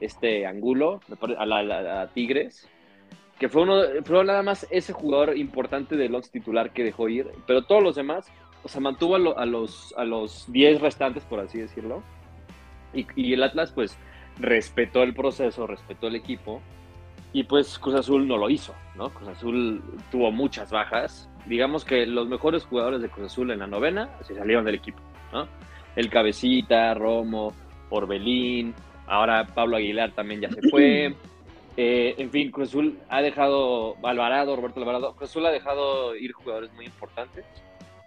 este Angulo, a, la, Tigres, que fue uno, fue nada más ese jugador importante del once titular que dejó ir, pero todos los demás, o sea, mantuvo a, los a los 10 restantes, por así decirlo, y, y el Atlas pues respetó el proceso, respetó el equipo, y pues Cruz Azul no lo hizo, ¿no? Cruz Azul tuvo muchas bajas. Digamos que los mejores jugadores de Cruz Azul en la novena se salieron del equipo, ¿no? El Cabecita, Romo, Orbelín, ahora Pablo Aguilar también ya se fue. Eh, en fin, Cruz Azul ha dejado, Alvarado, Roberto Alvarado, Cruz Azul ha dejado ir jugadores muy importantes.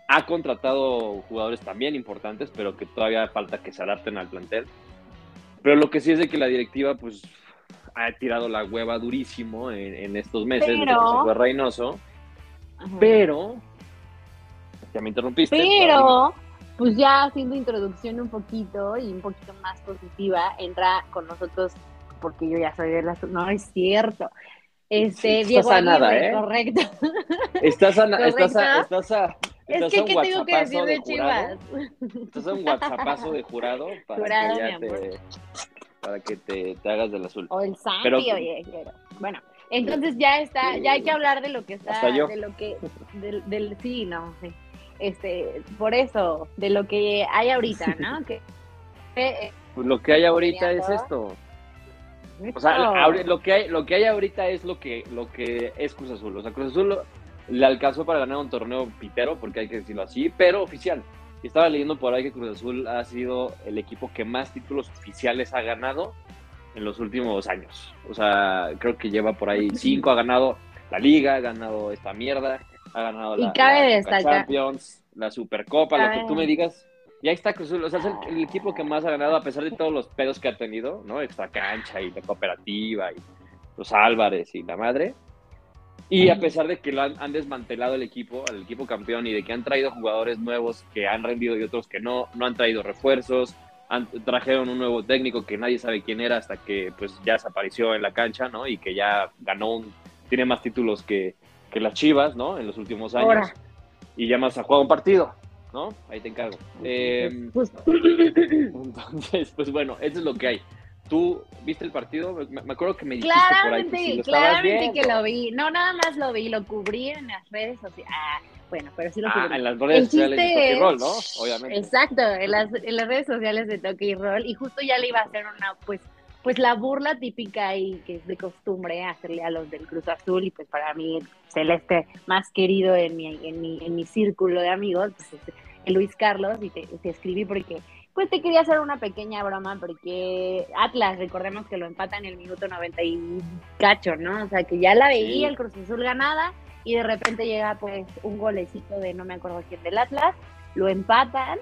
Ha contratado jugadores también importantes, pero que todavía falta que se adapten al plantel. Pero lo que sí es de que la directiva, pues, ha tirado la hueva durísimo en, estos meses pero, se fue Reynoso. Pero, ya me interrumpiste. Pero, pues ya haciendo introducción un poquito y un poquito más positiva, entra con nosotros, porque yo ya soy de las... No, es cierto. Este, Diego a nada, ¿eh? correcto. Estás a, estás a, estás a, es que, ¿qué tengo que decir de, Chivas? Estás a un whatsappazo de jurado para jurado, que ya te, para que te, hagas del azul. O el Santi, oye, Bueno, entonces ya está, ya hay que hablar de lo que está, de lo que, del, sí, no, sí. Este, por eso, de lo que hay ahorita, ¿no? que, eh, pues lo que hay ahorita es esto. O sea, lo que hay, lo que hay ahorita es lo que, lo que es Cruz Azul. O sea, Cruz Azul le alcanzó para ganar un torneo pitero, porque hay que decirlo así, pero oficial estaba leyendo por ahí que Cruz Azul ha sido el equipo que más títulos oficiales ha ganado en los últimos años. O sea, creo que lleva por ahí cinco, ha ganado la Liga, ha ganado esta mierda, ha ganado la, Champions, la Supercopa, lo que tú me digas. Y ahí está Cruz Azul, o sea, es el, equipo que más ha ganado a pesar de todos los pedos que ha tenido, ¿no? Extra cancha y la cooperativa y los Álvarez y la madre. Y a pesar de que lo han, desmantelado el equipo, el equipo campeón, y de que han traído jugadores nuevos que han rendido y otros que no, no han traído refuerzos, han, trajeron un nuevo técnico que nadie sabe quién era hasta que pues ya desapareció en la cancha, ¿no? Y que ya ganó un, tiene más títulos que, que las Chivas, ¿no? En los últimos años. Y ya más ha jugado un partido, ¿no? Ahí te encargo. Eh, entonces, pues bueno, eso es lo que hay. ¿Tú viste el partido? Me, acuerdo que me dijiste claramente, por ahí que Claramente que lo vi. No, nada más lo vi, lo cubrí en las redes sociales. Ah, bueno, pero sí lo ah, en las redes sociales de Toque Roll, ¿no? Obviamente. Exacto, en las, en las redes sociales de Toque y Roll. Y justo ya le iba a hacer una, pues, pues la burla típica y que es de costumbre hacerle a los del Cruz Azul. Y pues para mí, celeste más querido en mi, en mi, en mi círculo de amigos, pues es Luis Carlos. Y te, te escribí porque pues te quería hacer una pequeña broma porque Atlas, recordemos que lo empata en el minuto 90 y cacho, ¿no? O sea, que ya la veía el Cruz Azul ganada y de repente llega pues un golecito de no me acuerdo quién del Atlas, lo empatan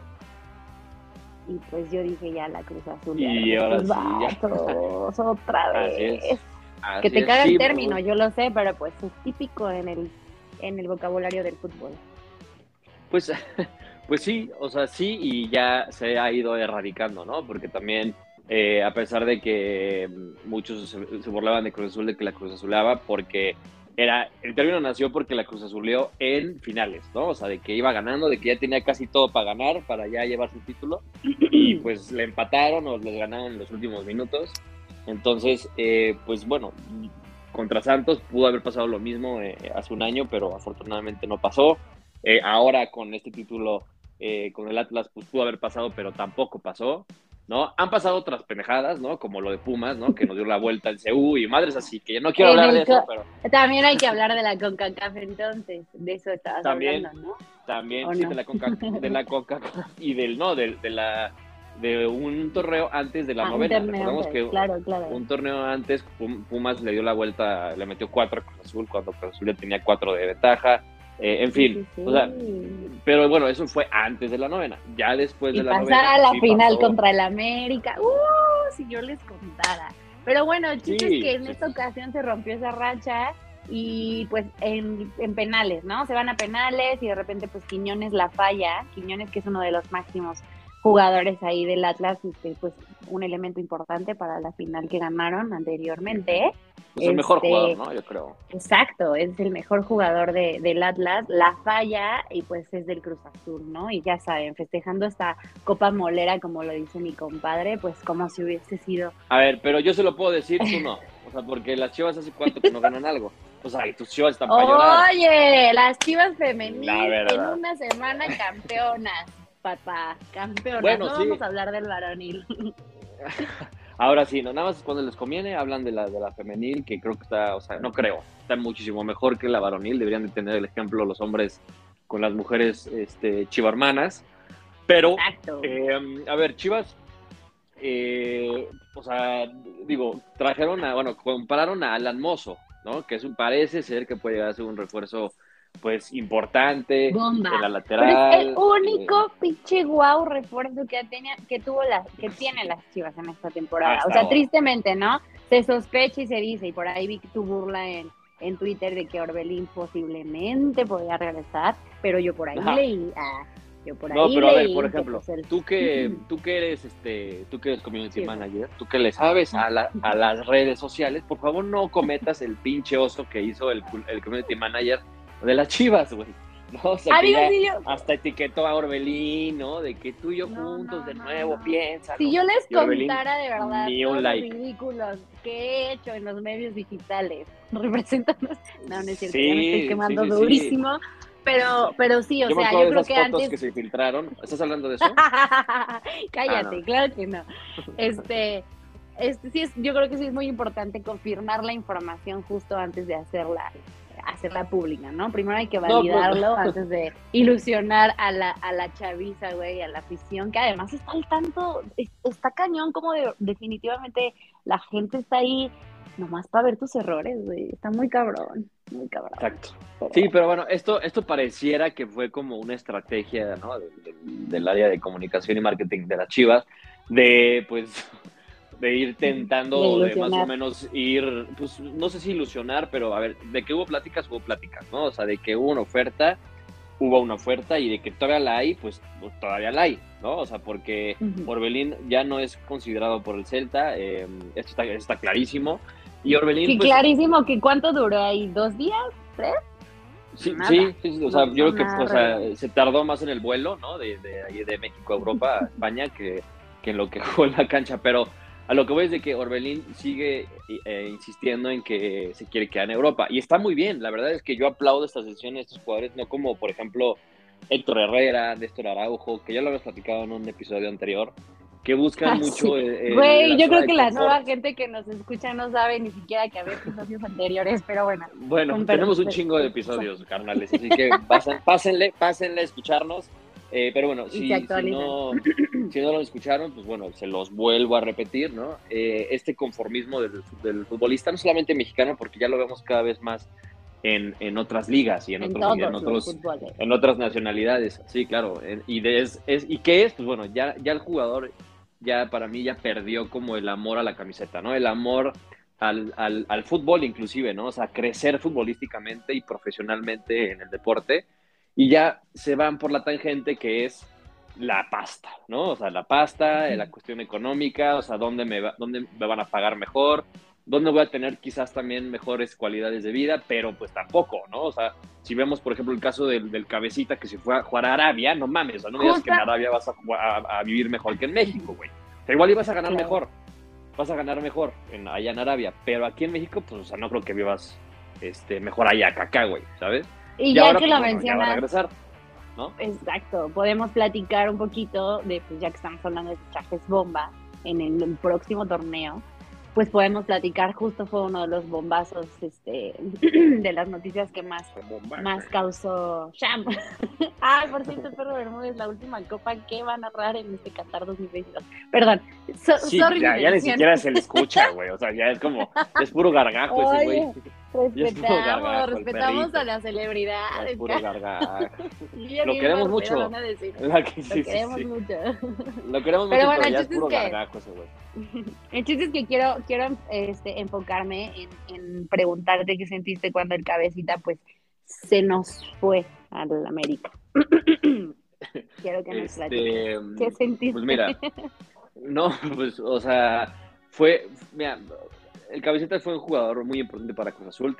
y pues yo dije ya la Cruz Azul. Y ahora sí, otra vez. que te caga el término, yo lo sé, pero pues es típico en el, en el vocabulario del fútbol. Pues Pues sí, o sea, sí, y ya se ha ido erradicando, ¿no? Porque también, eh, a pesar de que muchos se, burlaban de Cruz Azul, de que la Cruz Azulaba, porque era, el término nació porque la Cruz Azuleó en finales, ¿no? O sea, de que iba ganando, de que ya tenía casi todo para ganar, para ya llevar su título, y pues le empataron o les ganaron en los últimos minutos. Entonces, eh, pues bueno, contra Santos pudo haber pasado lo mismo eh, hace un año, pero afortunadamente no pasó. Eh, ahora con este título con el Atlas, pues pudo haber pasado, pero tampoco pasó. ¿No? Han pasado otras pendejadas, ¿no? Como lo de Pumas, ¿no? Que nos dio la vuelta el CU y madres así, que yo no quiero hablar de eso, pero... También hay que hablar de la CONCACAF entonces, de eso estabas también, hablando, ¿no? También, sí, de la CONCACAF, de la CONCACAF y del, no, de, de, la... De un torneo antes de la ah, novena. Recordemos que claro, claro. un torneo antes, Pumas le dio la vuelta, le metió cuatro a Cruz Azul, cuando Cruz Azul ya tenía cuatro de ventaja. Eh, en fin, O sea, pero bueno, eso fue antes de la novena. Ya después de la pasar novena. a la final contra el América. ¡Uh! Si yo les contara. Pero bueno, chicos, que en esta ocasión se rompió esa racha y pues en, en, penales, ¿no? Se van a penales y de repente pues Quiñones la falla. Quiñones que es uno de los máximos jugadores ahí del Atlas, este, pues un elemento importante para la final que ganaron anteriormente. Es el mejor este, jugador, ¿no? Yo creo. Exacto, es el mejor jugador de, del Atlas, la falla y pues es del Cruz Azul, ¿no? Y ya saben, festejando esta Copa Molera, como lo dice mi compadre, pues como si hubiese sido... A ver, pero yo se lo puedo decir, tú no. O sea, porque las chivas hace cuánto que no ganan algo. O sea, y tus chivas están para llorar. Oye, las chivas femeninas en una semana campeonas papá, campeón. Bueno, no vamos a hablar del varonil. Ahora sí, no, nada más cuando les conviene hablan de la, de la femenil, que creo que está, o sea, no creo, está muchísimo mejor que la varonil. Deberían de tener el ejemplo los hombres con las mujeres este, chivarmanas. Pero, eh, a ver, Chivas, eh, o sea, digo, trajeron a, bueno, compararon a Alan Mozo, ¿no? Que es un, parece ser que puede llegar a ser un refuerzo pues importante Bomba. en la lateral. es el único eh, pinche guau refuerzo que tenía, que tuvo las, que tiene las Chivas en esta temporada. o sea, tristemente, ¿no? Se sospecha y se dice, y por ahí vi tu burla en, en Twitter de que Orbelín posiblemente podía regresar, pero yo por ahí leí, ah, yo por ahí No, pero a ver, por ejemplo, tú que tú que eres este, tú que eres community manager, tú que le sabes a, la, a las redes sociales, por favor no cometas el pinche oso que hizo el, el community manager de las chivas, güey. ¿no? O sea, hasta etiquetó a Orbelín, ¿no? De que tú y yo juntos de nuevo piensa. Si yo les contara de verdad los ridículos que he hecho en los medios digitales, representando. No, no es cierto, sí, me estoy quemando durísimo. Pero, pero sí, o sea, yo creo que antes. que se filtraron. ¿Estás hablando de eso? Cállate, ah, claro que no. Este. Este, sí es, yo creo que sí es muy importante confirmar la información justo antes de hacerla hacerla pública, ¿no? Primero hay que pues, validarlo antes de ilusionar a la, a la chaviza, güey, a la afición, que además está al tanto, está cañón como de, definitivamente la gente está ahí nomás para ver tus errores, güey, está muy cabrón, muy cabrón. Exacto. Sí, pero bueno, esto, esto pareciera que fue como una estrategia, ¿no? del área de comunicación y marketing de las Chivas, de pues de ir tentando de, más o menos ir, pues no sé si ilusionar, pero a ver, de que hubo pláticas, hubo pláticas, ¿no? O sea, de que hubo una oferta, hubo una oferta y de que todavía la hay, pues, pues todavía la hay, ¿no? O sea, porque Orbelín ya no es considerado por el Celta, eh, esto, está, está, clarísimo. Y Orbelín... Sí, pues, clarísimo, que ¿cuánto duró ahí? ¿Dos días? ¿Tres? Sí, sí, sí, o sea, yo creo que o sea, se tardó más en el vuelo, ¿no? De, de, de México a Europa, a España, que, que en lo que jugó en la cancha, pero a lo que voy es de que Orbelín sigue eh, insistiendo en que se quiere quedar en Europa. Y está muy bien. La verdad es que yo aplaudo estas decisiones de estos jugadores, no como, por ejemplo, Héctor Herrera, Néstor Araujo, que ya lo habías platicado en un episodio anterior, que buscan ah, mucho. Eh, güey, yo creo que la nueva gente que nos escucha no sabe ni siquiera que había episodios anteriores, pero bueno. Bueno, tenemos un chingo de episodios, carnales, así que pásenle, pásenle a escucharnos. Eh, pero bueno, si, no, si no lo escucharon, pues bueno, se los vuelvo a repetir, ¿no? Eh, este conformismo del, futbolista, no solamente mexicano, porque ya lo vemos cada vez más en, en otras ligas y en, otros, en, otros, en otras nacionalidades. Sí, claro. Y, de, es, ¿Y qué es? Pues bueno, ya, ya el jugador, ya para mí, ya perdió como el amor a la camiseta, ¿no? El amor al, al, al fútbol inclusive, ¿no? O sea, crecer futbolísticamente y profesionalmente en el deporte y ya se van por la tangente que es la pasta, ¿no? O sea, la pasta, la cuestión económica, o sea, dónde me, va, dónde me van a pagar mejor, dónde voy a tener quizás también mejores cualidades de vida, pero pues tampoco, ¿no? O sea, si vemos, por ejemplo, el caso del, cabecita que se fue a jugar a Arabia, no mames, o no me digas que en Arabia vas a, vivir mejor que en México, güey. Pero igual ibas a ganar mejor. vas a ganar mejor en, allá en Arabia, pero aquí en México, pues, o sea, no creo que vivas este, mejor allá que acá, güey, ¿sabes? Y, ya que lo mencionas, regresar, ¿no? Exacto, podemos platicar un poquito de, pues ya que estamos hablando de fichajes bomba, en el próximo torneo, pues podemos platicar, justo fue uno de los bombazos este, de las noticias que más, más causó Sham. Ay, por cierto, Perro Bermúdez, la última copa que va a narrar en este Qatar 2022. Perdón, sí, ya, ya, ni siquiera se le escucha, güey, o sea, ya es como, es puro gargajo ese güey. Respetamos, respetamos a las celebridades. Puro gargajo. lo queremos mucho. Lo, queremos mucho. Lo queremos mucho, pero ya es puro gargajo ese güey. El chiste es que quiero, quiero este, enfocarme en, preguntarte qué sentiste cuando el cabecita pues se nos fue al América. quiero que nos este, ¿Qué sentiste? Pues mira, no, pues, o sea, fue, mira, el cabecita fue un jugador muy importante para Cruz Azul,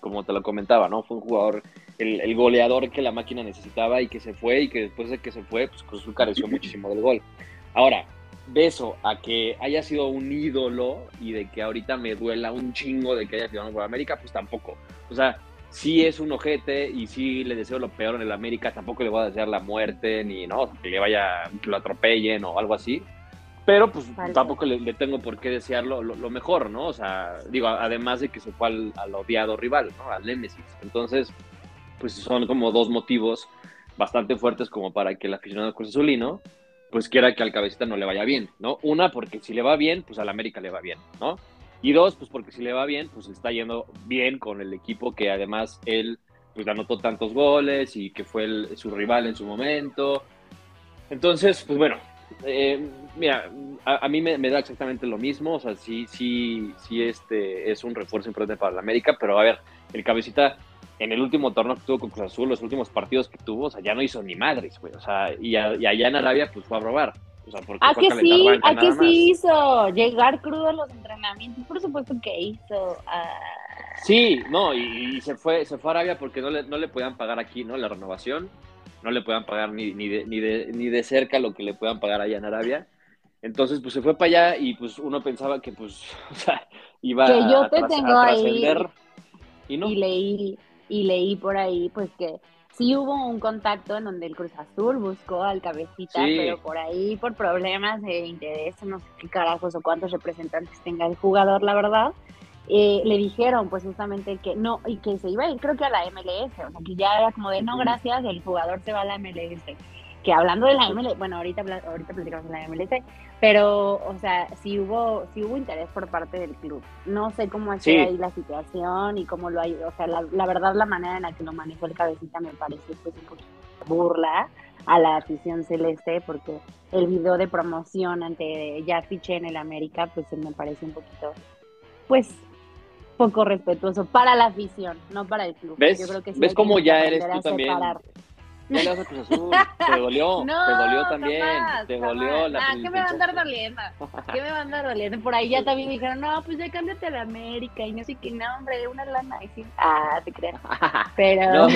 como te lo comentaba, ¿no? Fue un jugador, el, el, goleador que la máquina necesitaba y que se fue y que después de que se fue, pues Cruz Azul careció muchísimo del gol. Ahora, de eso a que haya sido un ídolo y de que ahorita me duela un chingo de que haya sido por América, pues tampoco. O sea, sí es un ojete y sí le deseo lo peor en el América, tampoco le voy a desear la muerte ni no, que le vaya, que lo atropellen o algo así. Pero pues tampoco le, tengo por qué desearlo lo, mejor, ¿no? O sea, digo, además de que se fue al, al odiado rival, ¿no? Al Nemesis. Entonces, pues son como dos motivos bastante fuertes como para que el aficionado Cruz Azulino pues quiera que al cabecita no le vaya bien, ¿no? Una, porque si le va bien, pues al América le va bien, ¿no? Y dos, pues porque si le va bien, pues está yendo bien con el equipo que además él pues anotó tantos goles y que fue su rival en su momento. Entonces, pues bueno, eh, mira, a, mí me, da exactamente lo mismo, o sea, sí, sí, sí, este es un refuerzo importante para el América, pero a ver, el cabecita en el último torneo que tuvo con Cruz Azul, los últimos partidos que tuvo, o sea, ya no hizo ni madres, güey. O sea, y, allá en Arabia, pues fue a robar. O sea, porque ¿A que sí? ¿A que sí hizo? Llegar crudo a los entrenamientos, por supuesto que hizo. Ah. Sí, no, y, se fue se fue a Arabia porque no le, no le podían pagar aquí, ¿no? La renovación, no le podían pagar ni, ni, de, ni, de, ni de cerca lo que le puedan pagar allá en Arabia. Entonces, pues se fue para allá y pues uno pensaba que, pues, o sea, iba que yo te tengo ahí y, no. y leí y leí por ahí pues que sí hubo un contacto en donde el Cruz Azul buscó al cabecita, pero por ahí por problemas de interés, no sé qué carajos o cuántos representantes tenga el jugador, la verdad, eh, le dijeron pues justamente que no, y que se iba a ir creo que a la MLS, o sea que ya era como de no gracias, el jugador se va a la MLS que hablando de la MLS, bueno, ahorita, ahorita platicamos de la MLS, pero, o sea, sí hubo, sí hubo interés por parte del club. No sé cómo es ahí la situación y cómo lo hay, o sea, la, verdad la manera en la que lo manejó el cabecita me parece pues un poquito burla a la afición celeste porque el video de promoción ante ya fiché en el América pues me parece un poquito pues poco respetuoso para la afición, no para el club. ¿Ves? ¿Ves cómo ya eres tú también? Le vas a Cruz Azul, te dolió, te dolió también, te dolió la ah, ¿qué me va a andar doliendo? ¿Qué me va a andar doliendo? Por ahí ya también dijeron, no, pues ya cámbiate a la América y no sé qué, no, hombre, una lana. Y sí, ah, te creas. Pero...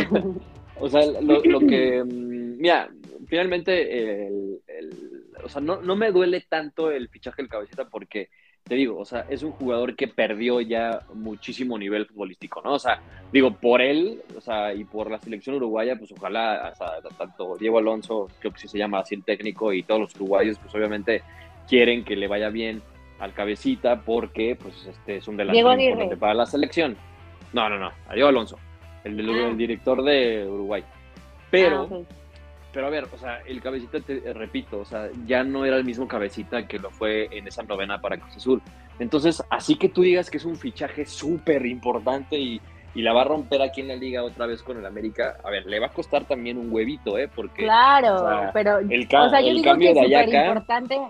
o sea, lo, lo, que, mm, mira, finalmente, el, el, o sea, no, no me duele tanto el fichaje del cabecita porque te digo, o sea, es un jugador que perdió ya muchísimo nivel futbolístico, ¿no? O sea, digo, por él, o sea, y por la selección uruguaya, pues ojalá, tanto Diego Alonso, creo que sí se llama así el técnico, y todos los uruguayos, pues obviamente quieren que le vaya bien al cabecita porque, pues, este es un delantero importante para la selección. No, no, no, a Diego Alonso, el, ah. director de Uruguay. Pero... Ah, pero a ver, o sea, el cabecita, te eh, repito, o sea, ya no era el mismo cabecita que lo fue en esa novena para Cruz Azul. Entonces, así que tú digas que es un fichaje súper importante y, y, la va a romper aquí en la liga otra vez con el América, a ver, le va a costar también un huevito, ¿eh? Porque. Claro, pero. El, o sea, yo digo que es importante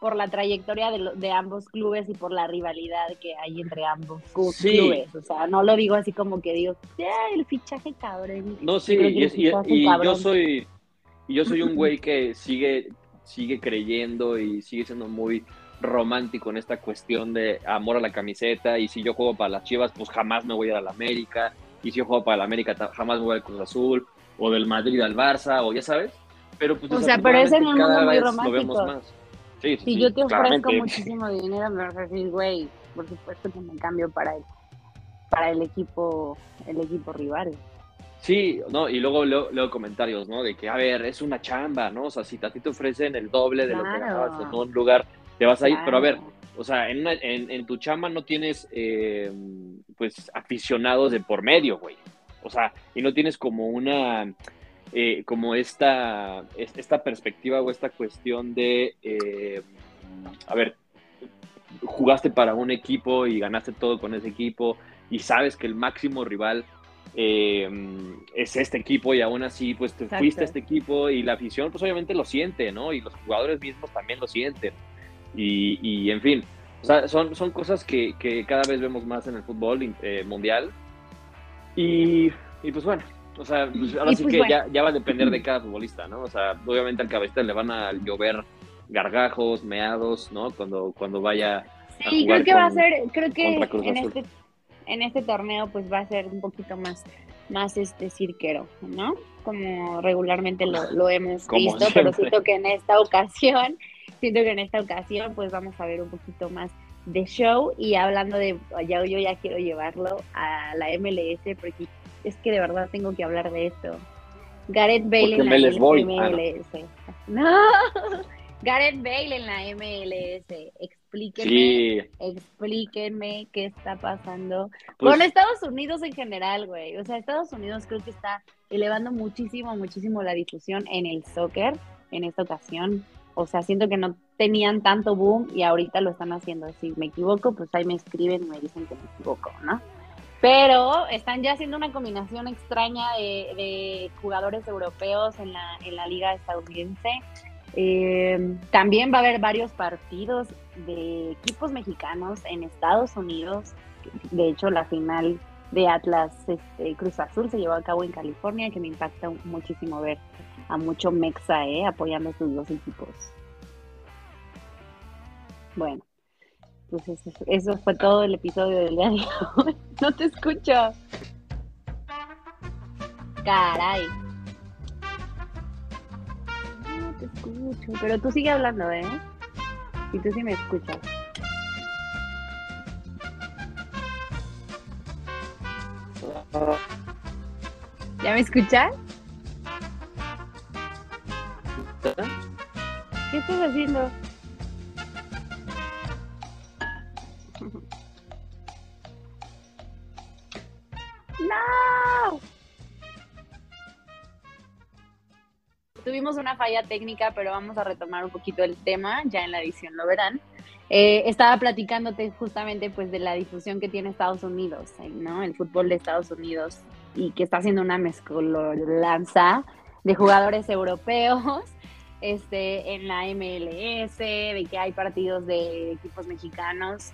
por la trayectoria de, de, ambos clubes y por la rivalidad que hay entre ambos clubes. O sea, no lo digo así como que digo, ya, el fichaje cabrón. No, sí, y, y yo soy y yo soy un güey que sigue, sigue creyendo y sigue siendo muy romántico en esta cuestión de amor a la camiseta. Y si yo juego para las Chivas, pues jamás me voy a ir a la América. Y si yo juego para la América, jamás me voy al Cruz Azul. O del Madrid al Barça, o ya sabes. Pero pues o sea, pero es en un mundo muy romántico. Lo vemos más. Sí, si yo te ofrezco muchísimo dinero, me vas a decir, güey, por supuesto que me cambio para el, para el equipo, el equipo rival. Sí, no, y luego leo, comentarios, ¿no? De que, a ver, es una chamba, ¿no? O sea, si a ti te ofrecen el doble de lo que ganabas en un lugar, te vas a ir, pero a ver, o sea, en, en, tu chamba no tienes, eh, pues, aficionados de por medio, güey. O sea, y no tienes como una, eh, como esta, esta perspectiva o esta cuestión de, eh, a ver, jugaste para un equipo y ganaste todo con ese equipo y sabes que el máximo rival eh, es este equipo y aún así pues te fuiste a este equipo y la afición pues obviamente lo siente, ¿no? Y los jugadores mismos también lo sienten. Y, en fin, o sea, son, son cosas que, cada vez vemos más en el fútbol eh, mundial. Y, pues bueno, o sea, pues, ahora sí pues, que ya, ya, va a depender de cada futbolista, ¿no? O sea, obviamente al cabecita le van a llover gargajos, meados, ¿no? Cuando, cuando vaya. Sí, creo que va a ser, creo que en este en este torneo pues va a ser un poquito más, más este cirquero, ¿no? Como regularmente lo, hemos visto, pero siento que en esta ocasión, siento que en esta ocasión pues vamos a ver un poquito más de show y hablando de, ya, yo ya quiero llevarlo a la MLS porque es que de verdad tengo que hablar de esto. Gareth Bale en la MLS. Ah, no. Gareth Bale en la MLS. Explíquenme, explíquenme qué está pasando pues con Estados Unidos en general, güey. O sea, Estados Unidos creo que está elevando muchísimo, muchísimo la difusión en el soccer en esta ocasión. O sea, siento que no tenían tanto boom y ahorita lo están haciendo. Si me equivoco, pues ahí me escriben y me dicen que me equivoco, ¿no? Pero están ya haciendo una combinación extraña de, de jugadores europeos en la, en la liga estadounidense eh, también va a haber varios partidos de equipos mexicanos en Estados Unidos. De hecho, la final de Atlas este, Cruz Azul se llevó a cabo en California, que me impacta muchísimo ver a mucho Mexa eh, apoyando a sus dos equipos. Bueno, pues eso, fue todo el episodio del día de hoy. No te escucho. Caray Pero tú sigue hablando, ¿eh? Y tú sí me escuchas. ¿Ya me escuchas? ¿Qué estás haciendo? Tuvimos una falla técnica, pero vamos a retomar un poquito el tema, ya en la edición lo verán. Eh, estaba platicándote justamente pues de la difusión que tiene Estados Unidos, ¿no? El fútbol de Estados Unidos y que está haciendo una mezcolanza de jugadores europeos este, en la MLS, de que hay partidos de equipos mexicanos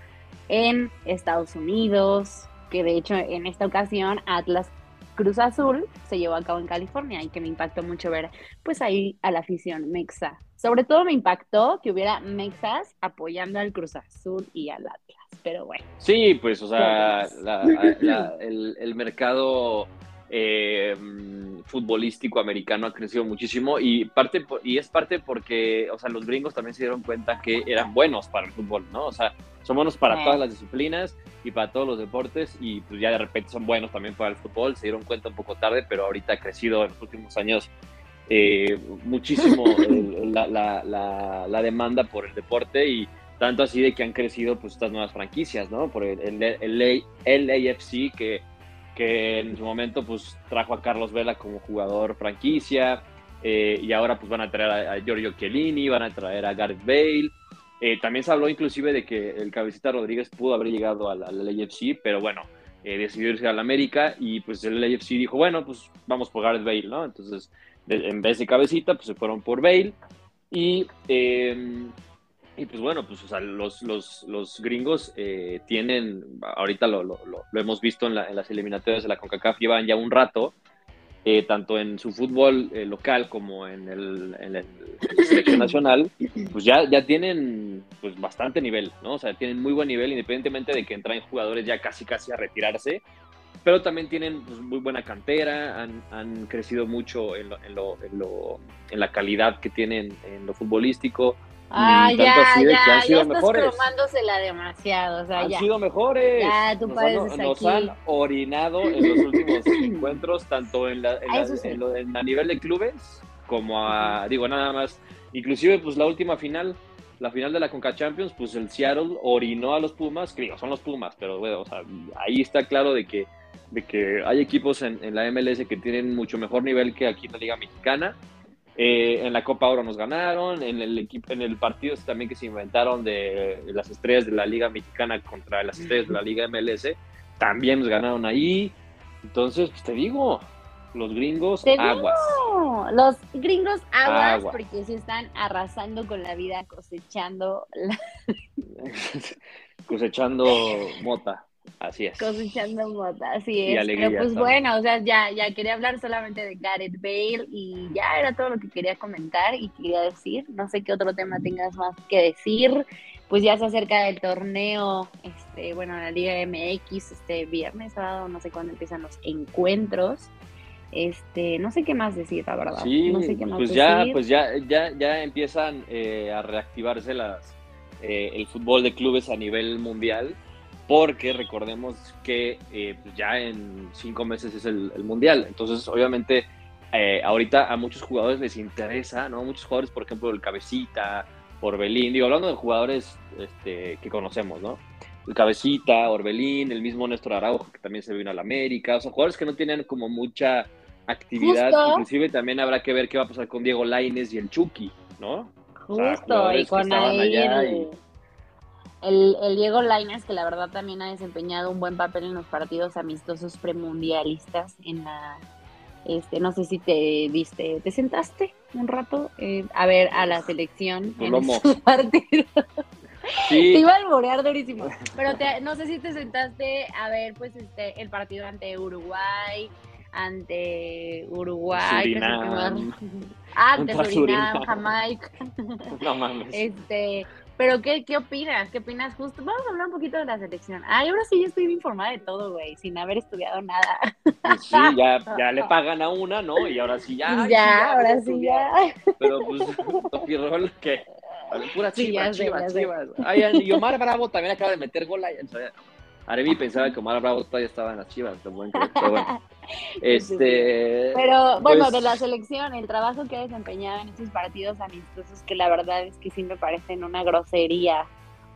en Estados Unidos, que de hecho en esta ocasión Atlas Cruz Azul se llevó a cabo en California y que me impactó mucho ver pues ahí a la afición mexa. Sobre todo me impactó que hubiera mexas apoyando al Cruz Azul y al Atlas, pero bueno. Sí, pues o sea, el, el, mercado eh, futbolístico americano ha crecido muchísimo y parte y es parte porque, o sea, los gringos también se dieron cuenta que eran buenos para el fútbol, ¿no? O sea, son buenos para todas las disciplinas y para todos los deportes y pues ya de repente son buenos también para el fútbol. Se dieron cuenta un poco tarde, pero ahorita ha crecido en los últimos años eh, muchísimo la, la, la, demanda por el deporte y tanto así de que han crecido pues estas nuevas franquicias, ¿no? Por el, el, el, el AFC que, que en su momento pues trajo a Carlos Vela como jugador franquicia eh, y ahora pues van a traer a, a Giorgio Chiellini, van a traer a Gareth Bale eh, también se habló inclusive de que el cabecita Rodríguez pudo haber llegado al, al pero bueno, eh, decidió irse al América y pues el LAFC dijo, bueno, pues vamos por Gareth Bale, ¿no? Entonces, en vez de cabecita, pues se fueron por Bale y, em, y pues bueno, pues o sea, los, los, los gringos eh, tienen, ahorita lo, lo, lo, hemos visto en, en, las eliminatorias de la CONCACAF, llevan ya un rato eh, tanto en su fútbol eh, local como en el, en selección nacional, pues ya, ya tienen pues bastante nivel, ¿no? O sea, tienen muy buen nivel, independientemente de que entran jugadores ya casi casi a retirarse, pero también tienen pues, muy buena cantera, han, han crecido mucho en, lo, en, lo, en, lo, en, la calidad que tienen en lo futbolístico. Ah, ya, ya, ya estás cromándosela demasiado, o sea, han ya. sido mejores. Ya, tú nos, han, nos han orinado en los últimos encuentros, tanto en, la, en, a nivel de clubes como a, digo, nada más, inclusive pues la última final, la final de la Conca Champions, pues el Seattle orinó a los Pumas, que digo, son los Pumas, pero bueno, o sea, ahí está claro de que, de que hay equipos en, en la MLS que tienen mucho mejor nivel que aquí en la Liga Mexicana eh, en la Copa Oro nos ganaron, en el, equipo, en el partido también que se inventaron de las estrellas de la Liga Mexicana contra las estrellas de la Liga MLS, también nos ganaron ahí. Entonces, pues te digo, los gringos aguas. Los gringos aguas porque se están arrasando con la vida cosechando cosechando mota. Así es. Cosechando mota, así es. Pero pues bueno, o sea, ya, ya quería hablar solamente de Gareth Bale y ya era todo lo que quería comentar y quería decir. No sé qué otro tema tengas más que decir. Pues ya se acerca el torneo, este, bueno, la Liga MX, este viernes, sábado, no sé cuándo empiezan los encuentros. Este, no sé qué más decir, la verdad. Sí, no sé qué más pues ya, pues ya, ya, ya empiezan eh, a reactivarse las, eh, el fútbol de clubes a nivel mundial porque recordemos que eh, pues ya en cinco meses es el, Mundial. Entonces, obviamente, eh, ahorita a muchos jugadores les interesa, ¿no? Muchos jugadores, por ejemplo, el Cabecita, Orbelín, digo, hablando de jugadores este, que conocemos, ¿no? El Cabecita, Orbelín, el mismo Néstor Araujo, que también se vino a la América, o sea, jugadores que no tienen como mucha actividad, inclusive también habrá que ver qué va a pasar con Diego Laines y el Chucky, ¿no? Justo, y con ahí el, el, Diego Lainez, que la verdad también ha desempeñado un buen papel en los partidos amistosos premundialistas en la este no sé si te viste, te sentaste un rato eh, a ver a la selección en esos partidos. Sí. Te iba a alborear durísimo, pero no sé si te sentaste a ver pues este el partido ante Uruguay, ante Uruguay, Surinam. ante Surinam, Jamaica. No mames. Este, pero, ¿qué, ¿qué opinas? ¿Qué opinas justo? Vamos a hablar un poquito de la selección. Ay, ahora sí ya estoy informada de todo, güey, sin haber estudiado nada. Pues sí, ya, ya le pagan a una, ¿no? Y ahora sí ya. ya, ahora sí ya. Pero pues, Rol, ¿qué? Pura chivas, sí, chivas, chivas. Ay, y Omar Bravo también acaba de meter gol ahí. Arevi pensaba que Omar Bravo todavía estaba en las chivas, pero bueno. Este, pero bueno, pues de la selección, el trabajo que ha desempeñado en estos partidos amistosos, que la verdad es que sí me parecen una grosería,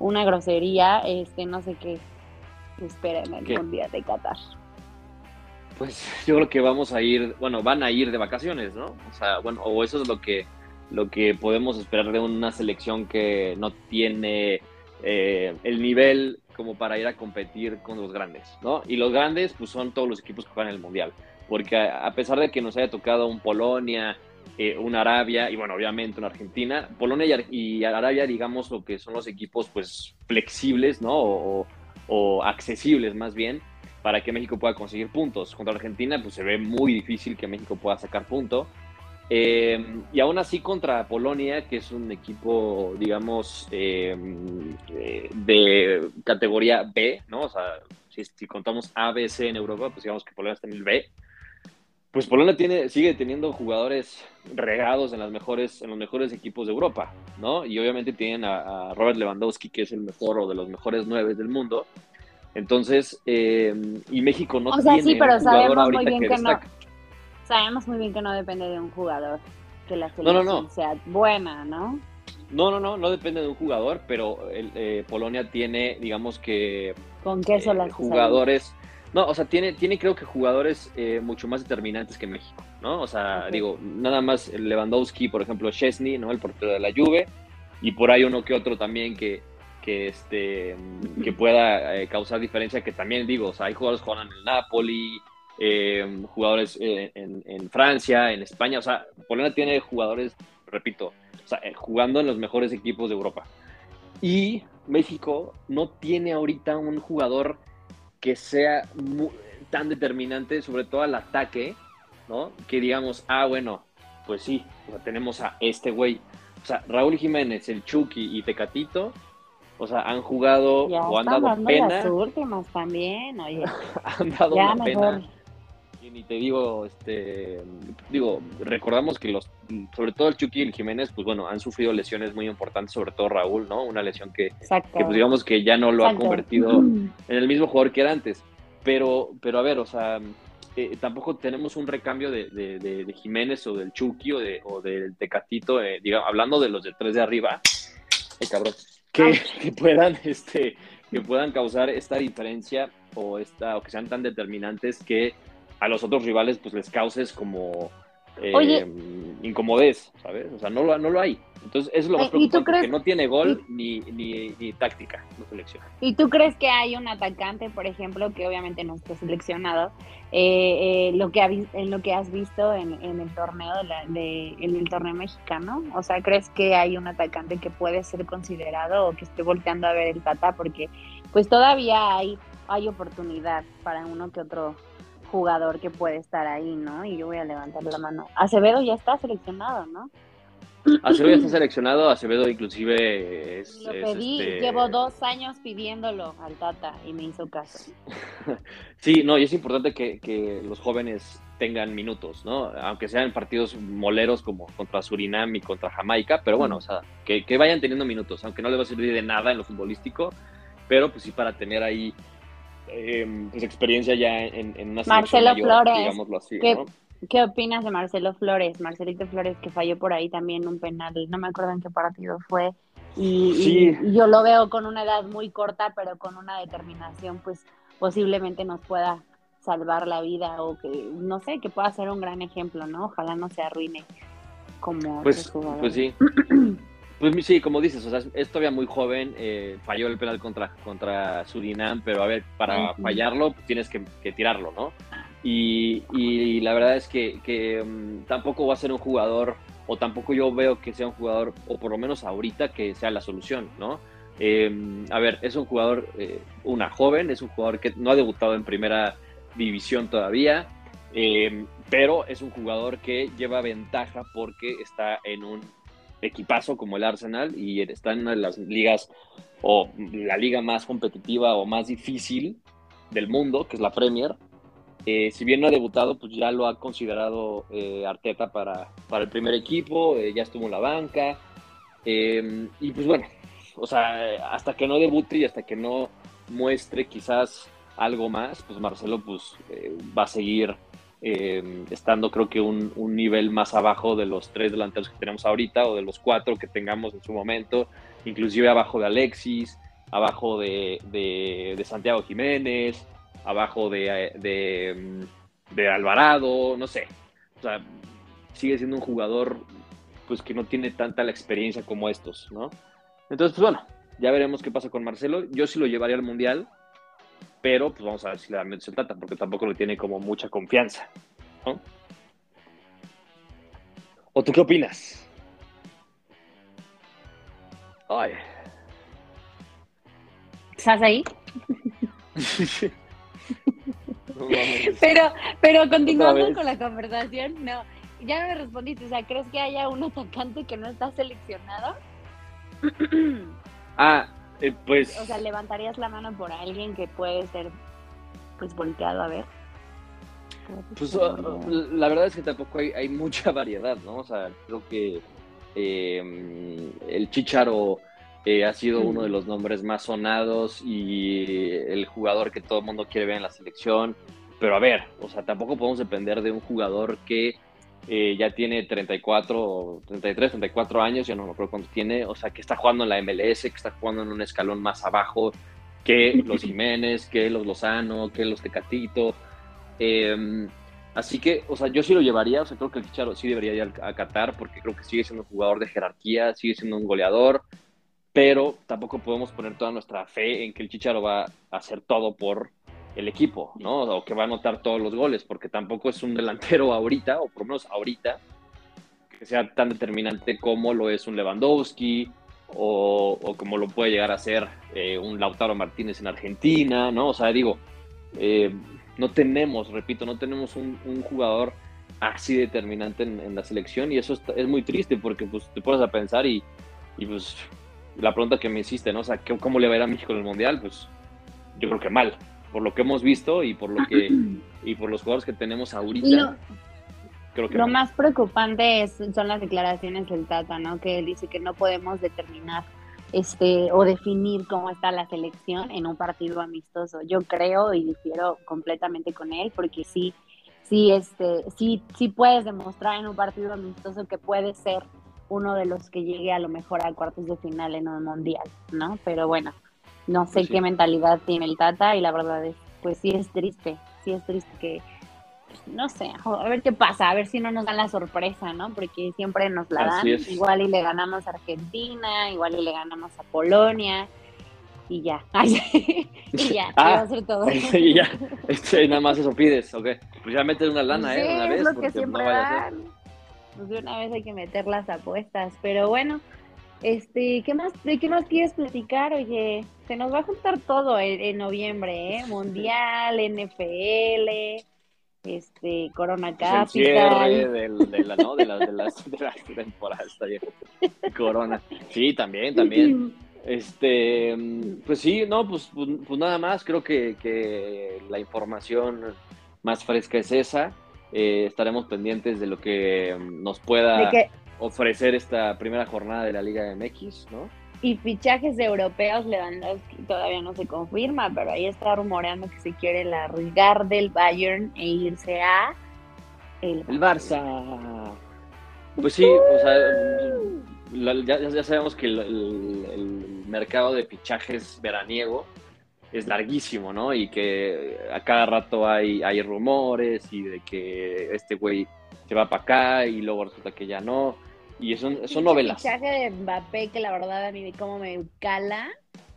una grosería, este, no sé qué espera en el Mundial de Qatar. Pues yo creo que vamos a ir, bueno, van a ir de vacaciones, ¿no? O sea, bueno, o eso es lo que, lo que podemos esperar de una selección que no tiene eh, el nivel como para ir a competir con los grandes, ¿no? Y los grandes, pues son todos los equipos que juegan el Mundial, porque a pesar de que nos haya tocado un Polonia, eh, Arabia y bueno, obviamente una Argentina, Polonia y, Arabia, digamos, lo que son los equipos pues flexibles, ¿no? O, o, accesibles más bien, para que México pueda conseguir puntos. Contra Argentina, pues se ve muy difícil que México pueda sacar puntos. Eh, y aún así contra Polonia, que es un equipo, digamos, eh, eh, de categoría B, ¿no? O sea, si, contamos A, B, C en Europa, pues digamos que Polonia está en el B. Pues Polonia tiene, sigue teniendo jugadores regados en, las mejores, en los mejores equipos de Europa, ¿no? Y obviamente tienen a, Robert Lewandowski, que es el mejor o de los mejores nueve del mundo. Entonces, y México no o sea, sí, pero sabemos muy bien que, no sabemos muy bien que no depende de un jugador, que la selección sea buena, ¿no? No, no, no, no depende de un jugador, pero el, eh, Polonia tiene, digamos que... ¿Con qué son eh, jugadores? No, o sea, tiene, tiene creo que jugadores eh, mucho más determinantes que México, ¿no? O sea, digo, nada más Lewandowski, por ejemplo, Chesney, ¿no? El portero de la Juve, y por ahí uno que otro también que, que, este, que pueda causar diferencia, que también digo, o sea, hay jugadores que juegan en el Napoli, eh, jugadores eh, en, Francia, en España. O sea, Polonia tiene jugadores, repito, eh, jugando en los mejores equipos de Europa. Y México no tiene ahorita un jugador que sea tan determinante, sobre todo al ataque, ¿no? Que digamos, ah, bueno, pues sí, tenemos a este güey. O sea, Raúl Jiménez, el Chucky y Tecatito, o sea, han jugado o han dado pena. Las últimas también, oye. han dado una pena Y ni te digo, este, digo, recordamos que los, sobre todo el Chucky y el Jiménez, pues bueno, han sufrido lesiones muy importantes, sobre todo Raúl, ¿no? Una lesión que, pues digamos que ya no lo ha convertido en el mismo jugador que era antes. Pero, pero a ver, o sea, eh, tampoco tenemos un recambio de, de, Jiménez o del Chucky o, de, o del Tecatito, eh, digamos, hablando de los de tres de arriba, cabrón, que, que, puedan, este, que puedan causar esta diferencia o, esta, o que sean tan determinantes que a los otros rivales pues les causes como eh, incomodez, ¿sabes? O sea, no lo, no lo hay. Entonces, eso es lo más preocupante, que no tiene gol ni, ni, táctica, no selecciona. ¿Y tú crees que hay un atacante, por ejemplo, que obviamente no está seleccionado, eh, eh, lo que en lo que has visto en, el torneo de, en el torneo mexicano? O sea, ¿crees que hay un atacante que puede ser considerado o que esté volteando a ver el Tata? Porque pues todavía hay, hay oportunidad para uno que otro jugador que puede estar ahí, ¿no? Y yo voy a levantar la mano. Acevedo ya está seleccionado, ¿no? Acevedo ya está seleccionado, Acevedo inclusive es... Lo pedí, este llevo dos años pidiéndolo al Tata y me hizo caso. sí, no, y es importante que, los jóvenes tengan minutos, ¿no? Aunque sean partidos moleros como contra Surinam y contra Jamaica, pero bueno, o sea, que, que vayan teniendo minutos, aunque no les va a servir de nada en lo futbolístico, pero pues sí para tener ahí eh, pues, experiencia ya en, en una Marcelo Flores, digámoslo así, ¿Qué, ¿Qué opinas de Marcelo Flores? Marcelito Flores que falló por ahí también un penal, no me acuerdo en qué partido fue. Y, yo lo veo con una edad muy corta, pero con una determinación, pues posiblemente nos pueda salvar la vida o que, no sé, que pueda ser un gran ejemplo, ¿no? Ojalá no se arruine como... Pues, pues sí. Pues sí, como dices, o sea, es todavía muy joven, eh, falló el penal contra, contra Surinam, pero a ver, para fallarlo pues tienes que, tirarlo, ¿no? Y, y, la verdad es que, que mm, tampoco va a ser un jugador, o tampoco yo veo que sea un jugador, o por lo menos ahorita, que sea la solución, ¿no? Em, a ver, es un jugador, eh, una joven, es un jugador que no ha debutado en primera división todavía, em, pero es un jugador que lleva ventaja porque está en un equipazo como el Arsenal y está en una de las ligas o la liga más competitiva o más difícil del mundo, que es la Premier. Eh, si bien no ha debutado, pues ya lo ha considerado eh, Arteta para, para, el primer equipo, eh, ya estuvo en la banca. Em, y pues bueno, o sea, hasta que no debute y hasta que no muestre quizás algo más, pues Marcelo pues va a seguir Em, estando creo que un, nivel más abajo de los tres delanteros que tenemos ahorita o de los cuatro que tengamos en su momento, inclusive abajo de Alexis, abajo de, Santiago Jiménez, abajo de, de, Alvarado, no sé. O sea, sigue siendo un jugador pues que no tiene tanta la experiencia como estos, ¿no? Entonces, pues bueno, ya veremos qué pasa con Marcelo. Yo sí lo llevaría al Mundial, pero pues vamos a ver si le da el Tata, porque tampoco le tiene como mucha confianza. ¿no? ¿O tú qué opinas? Ay. ¿Estás ahí? pero, pero continuando con la conversación, no, ya no me respondiste, o sea, ¿crees que haya un atacante que no está seleccionado? ah, eh, pues... O sea, ¿levantarías la mano por alguien que puede ser, pues, volteado a ver? Pues la verdad es que tampoco hay, mucha variedad, ¿no? O sea, creo que em, el Chicharo eh, ha sido uno de los nombres más sonados y el jugador que todo el mundo quiere ver en la selección. Pero a ver, o sea, tampoco podemos depender de un jugador que eh, ya tiene 34, 33, 34 años, ya no me acuerdo cuánto tiene, o sea, que está jugando en la MLS, que está jugando en un escalón más abajo que los Jiménez, que los Lozano, que los Tecatito. Em, así que, o sea, yo sí lo llevaría, o sea, creo que el Chicharo sí debería ir a Qatar porque creo que sigue siendo un jugador de jerarquía, sigue siendo un goleador, pero tampoco podemos poner toda nuestra fe en que el Chicharo va a hacer todo por el equipo, ¿no? O que va a anotar todos los goles, porque tampoco es un delantero ahorita, o por lo menos ahorita, que sea tan determinante como lo es un Lewandowski, o, como lo puede llegar a ser eh, un Lautaro Martínez en Argentina, ¿no? O sea, digo, eh, no tenemos, repito, no tenemos un, jugador así determinante en, la selección y eso es, muy triste porque pues te pones a pensar y, y, pues la pregunta que me hiciste, ¿no? O sea, ¿cómo le va a ir a México en el Mundial? Pues yo creo que mal, por lo que hemos visto y por lo que y por los jugadores que tenemos ahorita. creo que lo más preocupante es, son las declaraciones del Tata, ¿no? Que él dice que no podemos determinar este o definir cómo está la selección en un partido amistoso. Yo creo y difiero completamente con él porque sí sí este sí sí puedes demostrar en un partido amistoso que puede ser uno de los que llegue a lo mejor a cuartos de final en un mundial, ¿no? Pero bueno, no sé pues qué mentalidad tiene el Tata y la verdad es, pues sí es triste, sí es triste que, no sé, a ver qué pasa, a ver si no nos dan la sorpresa, ¿no? Porque siempre nos la dan, igual y le ganamos a Argentina, igual y le ganamos a Polonia y ya, y ya, ah, va a ser todo. y ya, este, nada más eso pides, ok, pues ya metes una lana, ¿eh? Una vez, es lo que siempre dan. Pues de una vez hay que meter las apuestas, pero bueno, este, ¿qué más, ¿de qué más quieres platicar? Oye, se nos va a juntar todo en, noviembre, ¿eh? Mundial, NFL, este, Corona Capital. Pues el cierre del, de, la, ¿no? de, las, de, las, de las temporadas, está bien. Corona. Sí, también, también. Este, pues sí, no, pues, pues, pues, nada más, creo que, que, la información más fresca es esa. Eh, estaremos pendientes de lo que nos pueda ofrecer esta primera jornada de la Liga MX, ¿no? Y fichajes europeos, Lewandowski todavía no se confirma, pero ahí está rumoreando que se quiere largar del Bayern e irse a el, Barça. Pues sí, o sea, ya, sabemos que el, mercado de fichajes veraniego es larguísimo, ¿no? Y que a cada rato hay, hay rumores y de que este güey se va para acá y luego resulta que ya no. Y son, son novelas. El fichaje de Mbappé, que la verdad a mí como me cala,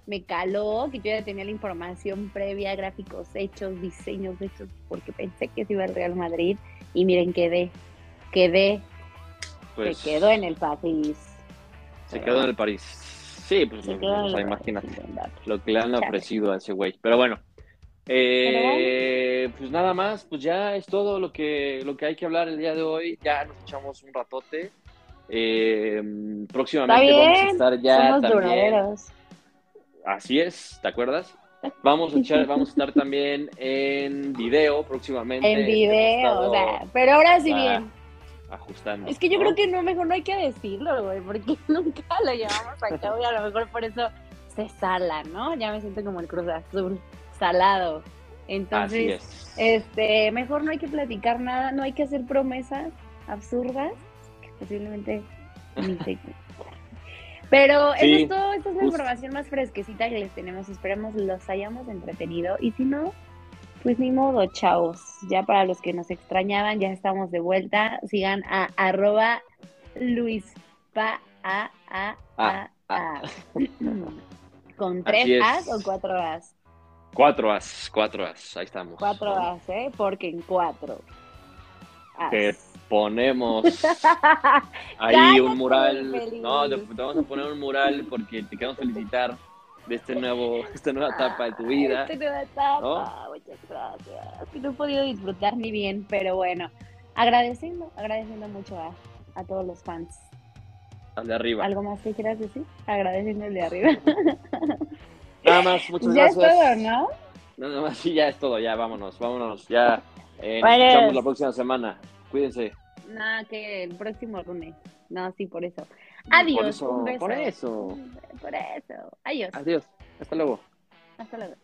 me caló, que yo ya tenía la información previa, gráficos hechos, diseños hechos, porque pensé que se iba al Real Madrid. Y miren, quedé, quedé, pues, se quedó en el París. Se quedó en el París. Sí, pues imagínate lo que le han ofrecido a ese güey. Pero bueno, eh, pues nada más, pues ya es todo lo que, lo que hay que hablar el día de hoy. Ya nos echamos un ratote. Eh, próximamente vamos a estar ya también. Así es, ¿te acuerdas? Vamos a echar, vamos a estar también en video próximamente. En video, o sea, pero ahora sí bien. Ajustando. Es que yo creo que no, mejor no hay que decirlo, güey, porque nunca lo llevamos a cabo y a lo mejor por eso se sala, ¿no? Ya me siento como el Cruz Azul, salado. Entonces, este, mejor no hay que platicar nada, no hay que hacer promesas absurdas posiblemente Pero eso es todo, esta es la información más fresquecita que les tenemos. Esperamos los hayamos entretenido. Y si no, pues ni modo, chavos. Ya para los que nos extrañaban, ya estamos de vuelta. Sigan a arroba luispa a, a, a, a. ¿Con tres As o cuatro As? Cuatro As, cuatro As, ahí estamos. Cuatro As, ¿eh? Porque en cuatro. As ponemos ahí un mural. No, te, vamos a poner un mural porque te queremos felicitar de este nuevo, esta nueva etapa de tu vida. Esta nueva etapa, muchas gracias. no he podido disfrutar ni bien, pero bueno, agradeciendo, agradeciendo mucho a, a todos los fans. Al de arriba. ¿Algo más que quieras decir? Agradeciendo el de arriba. Nada más, muchas ya gracias. Ya es todo, ¿no? Nada más, sí, ya es todo, ya vámonos, vámonos, ya. Eh, nos escuchamos la próxima semana. Cuídense. Nada, que el próximo lunes. No, sí, por eso. Adiós. Por eso. Un beso. Por eso. Por eso. Adiós. Adiós. Hasta luego. Hasta luego.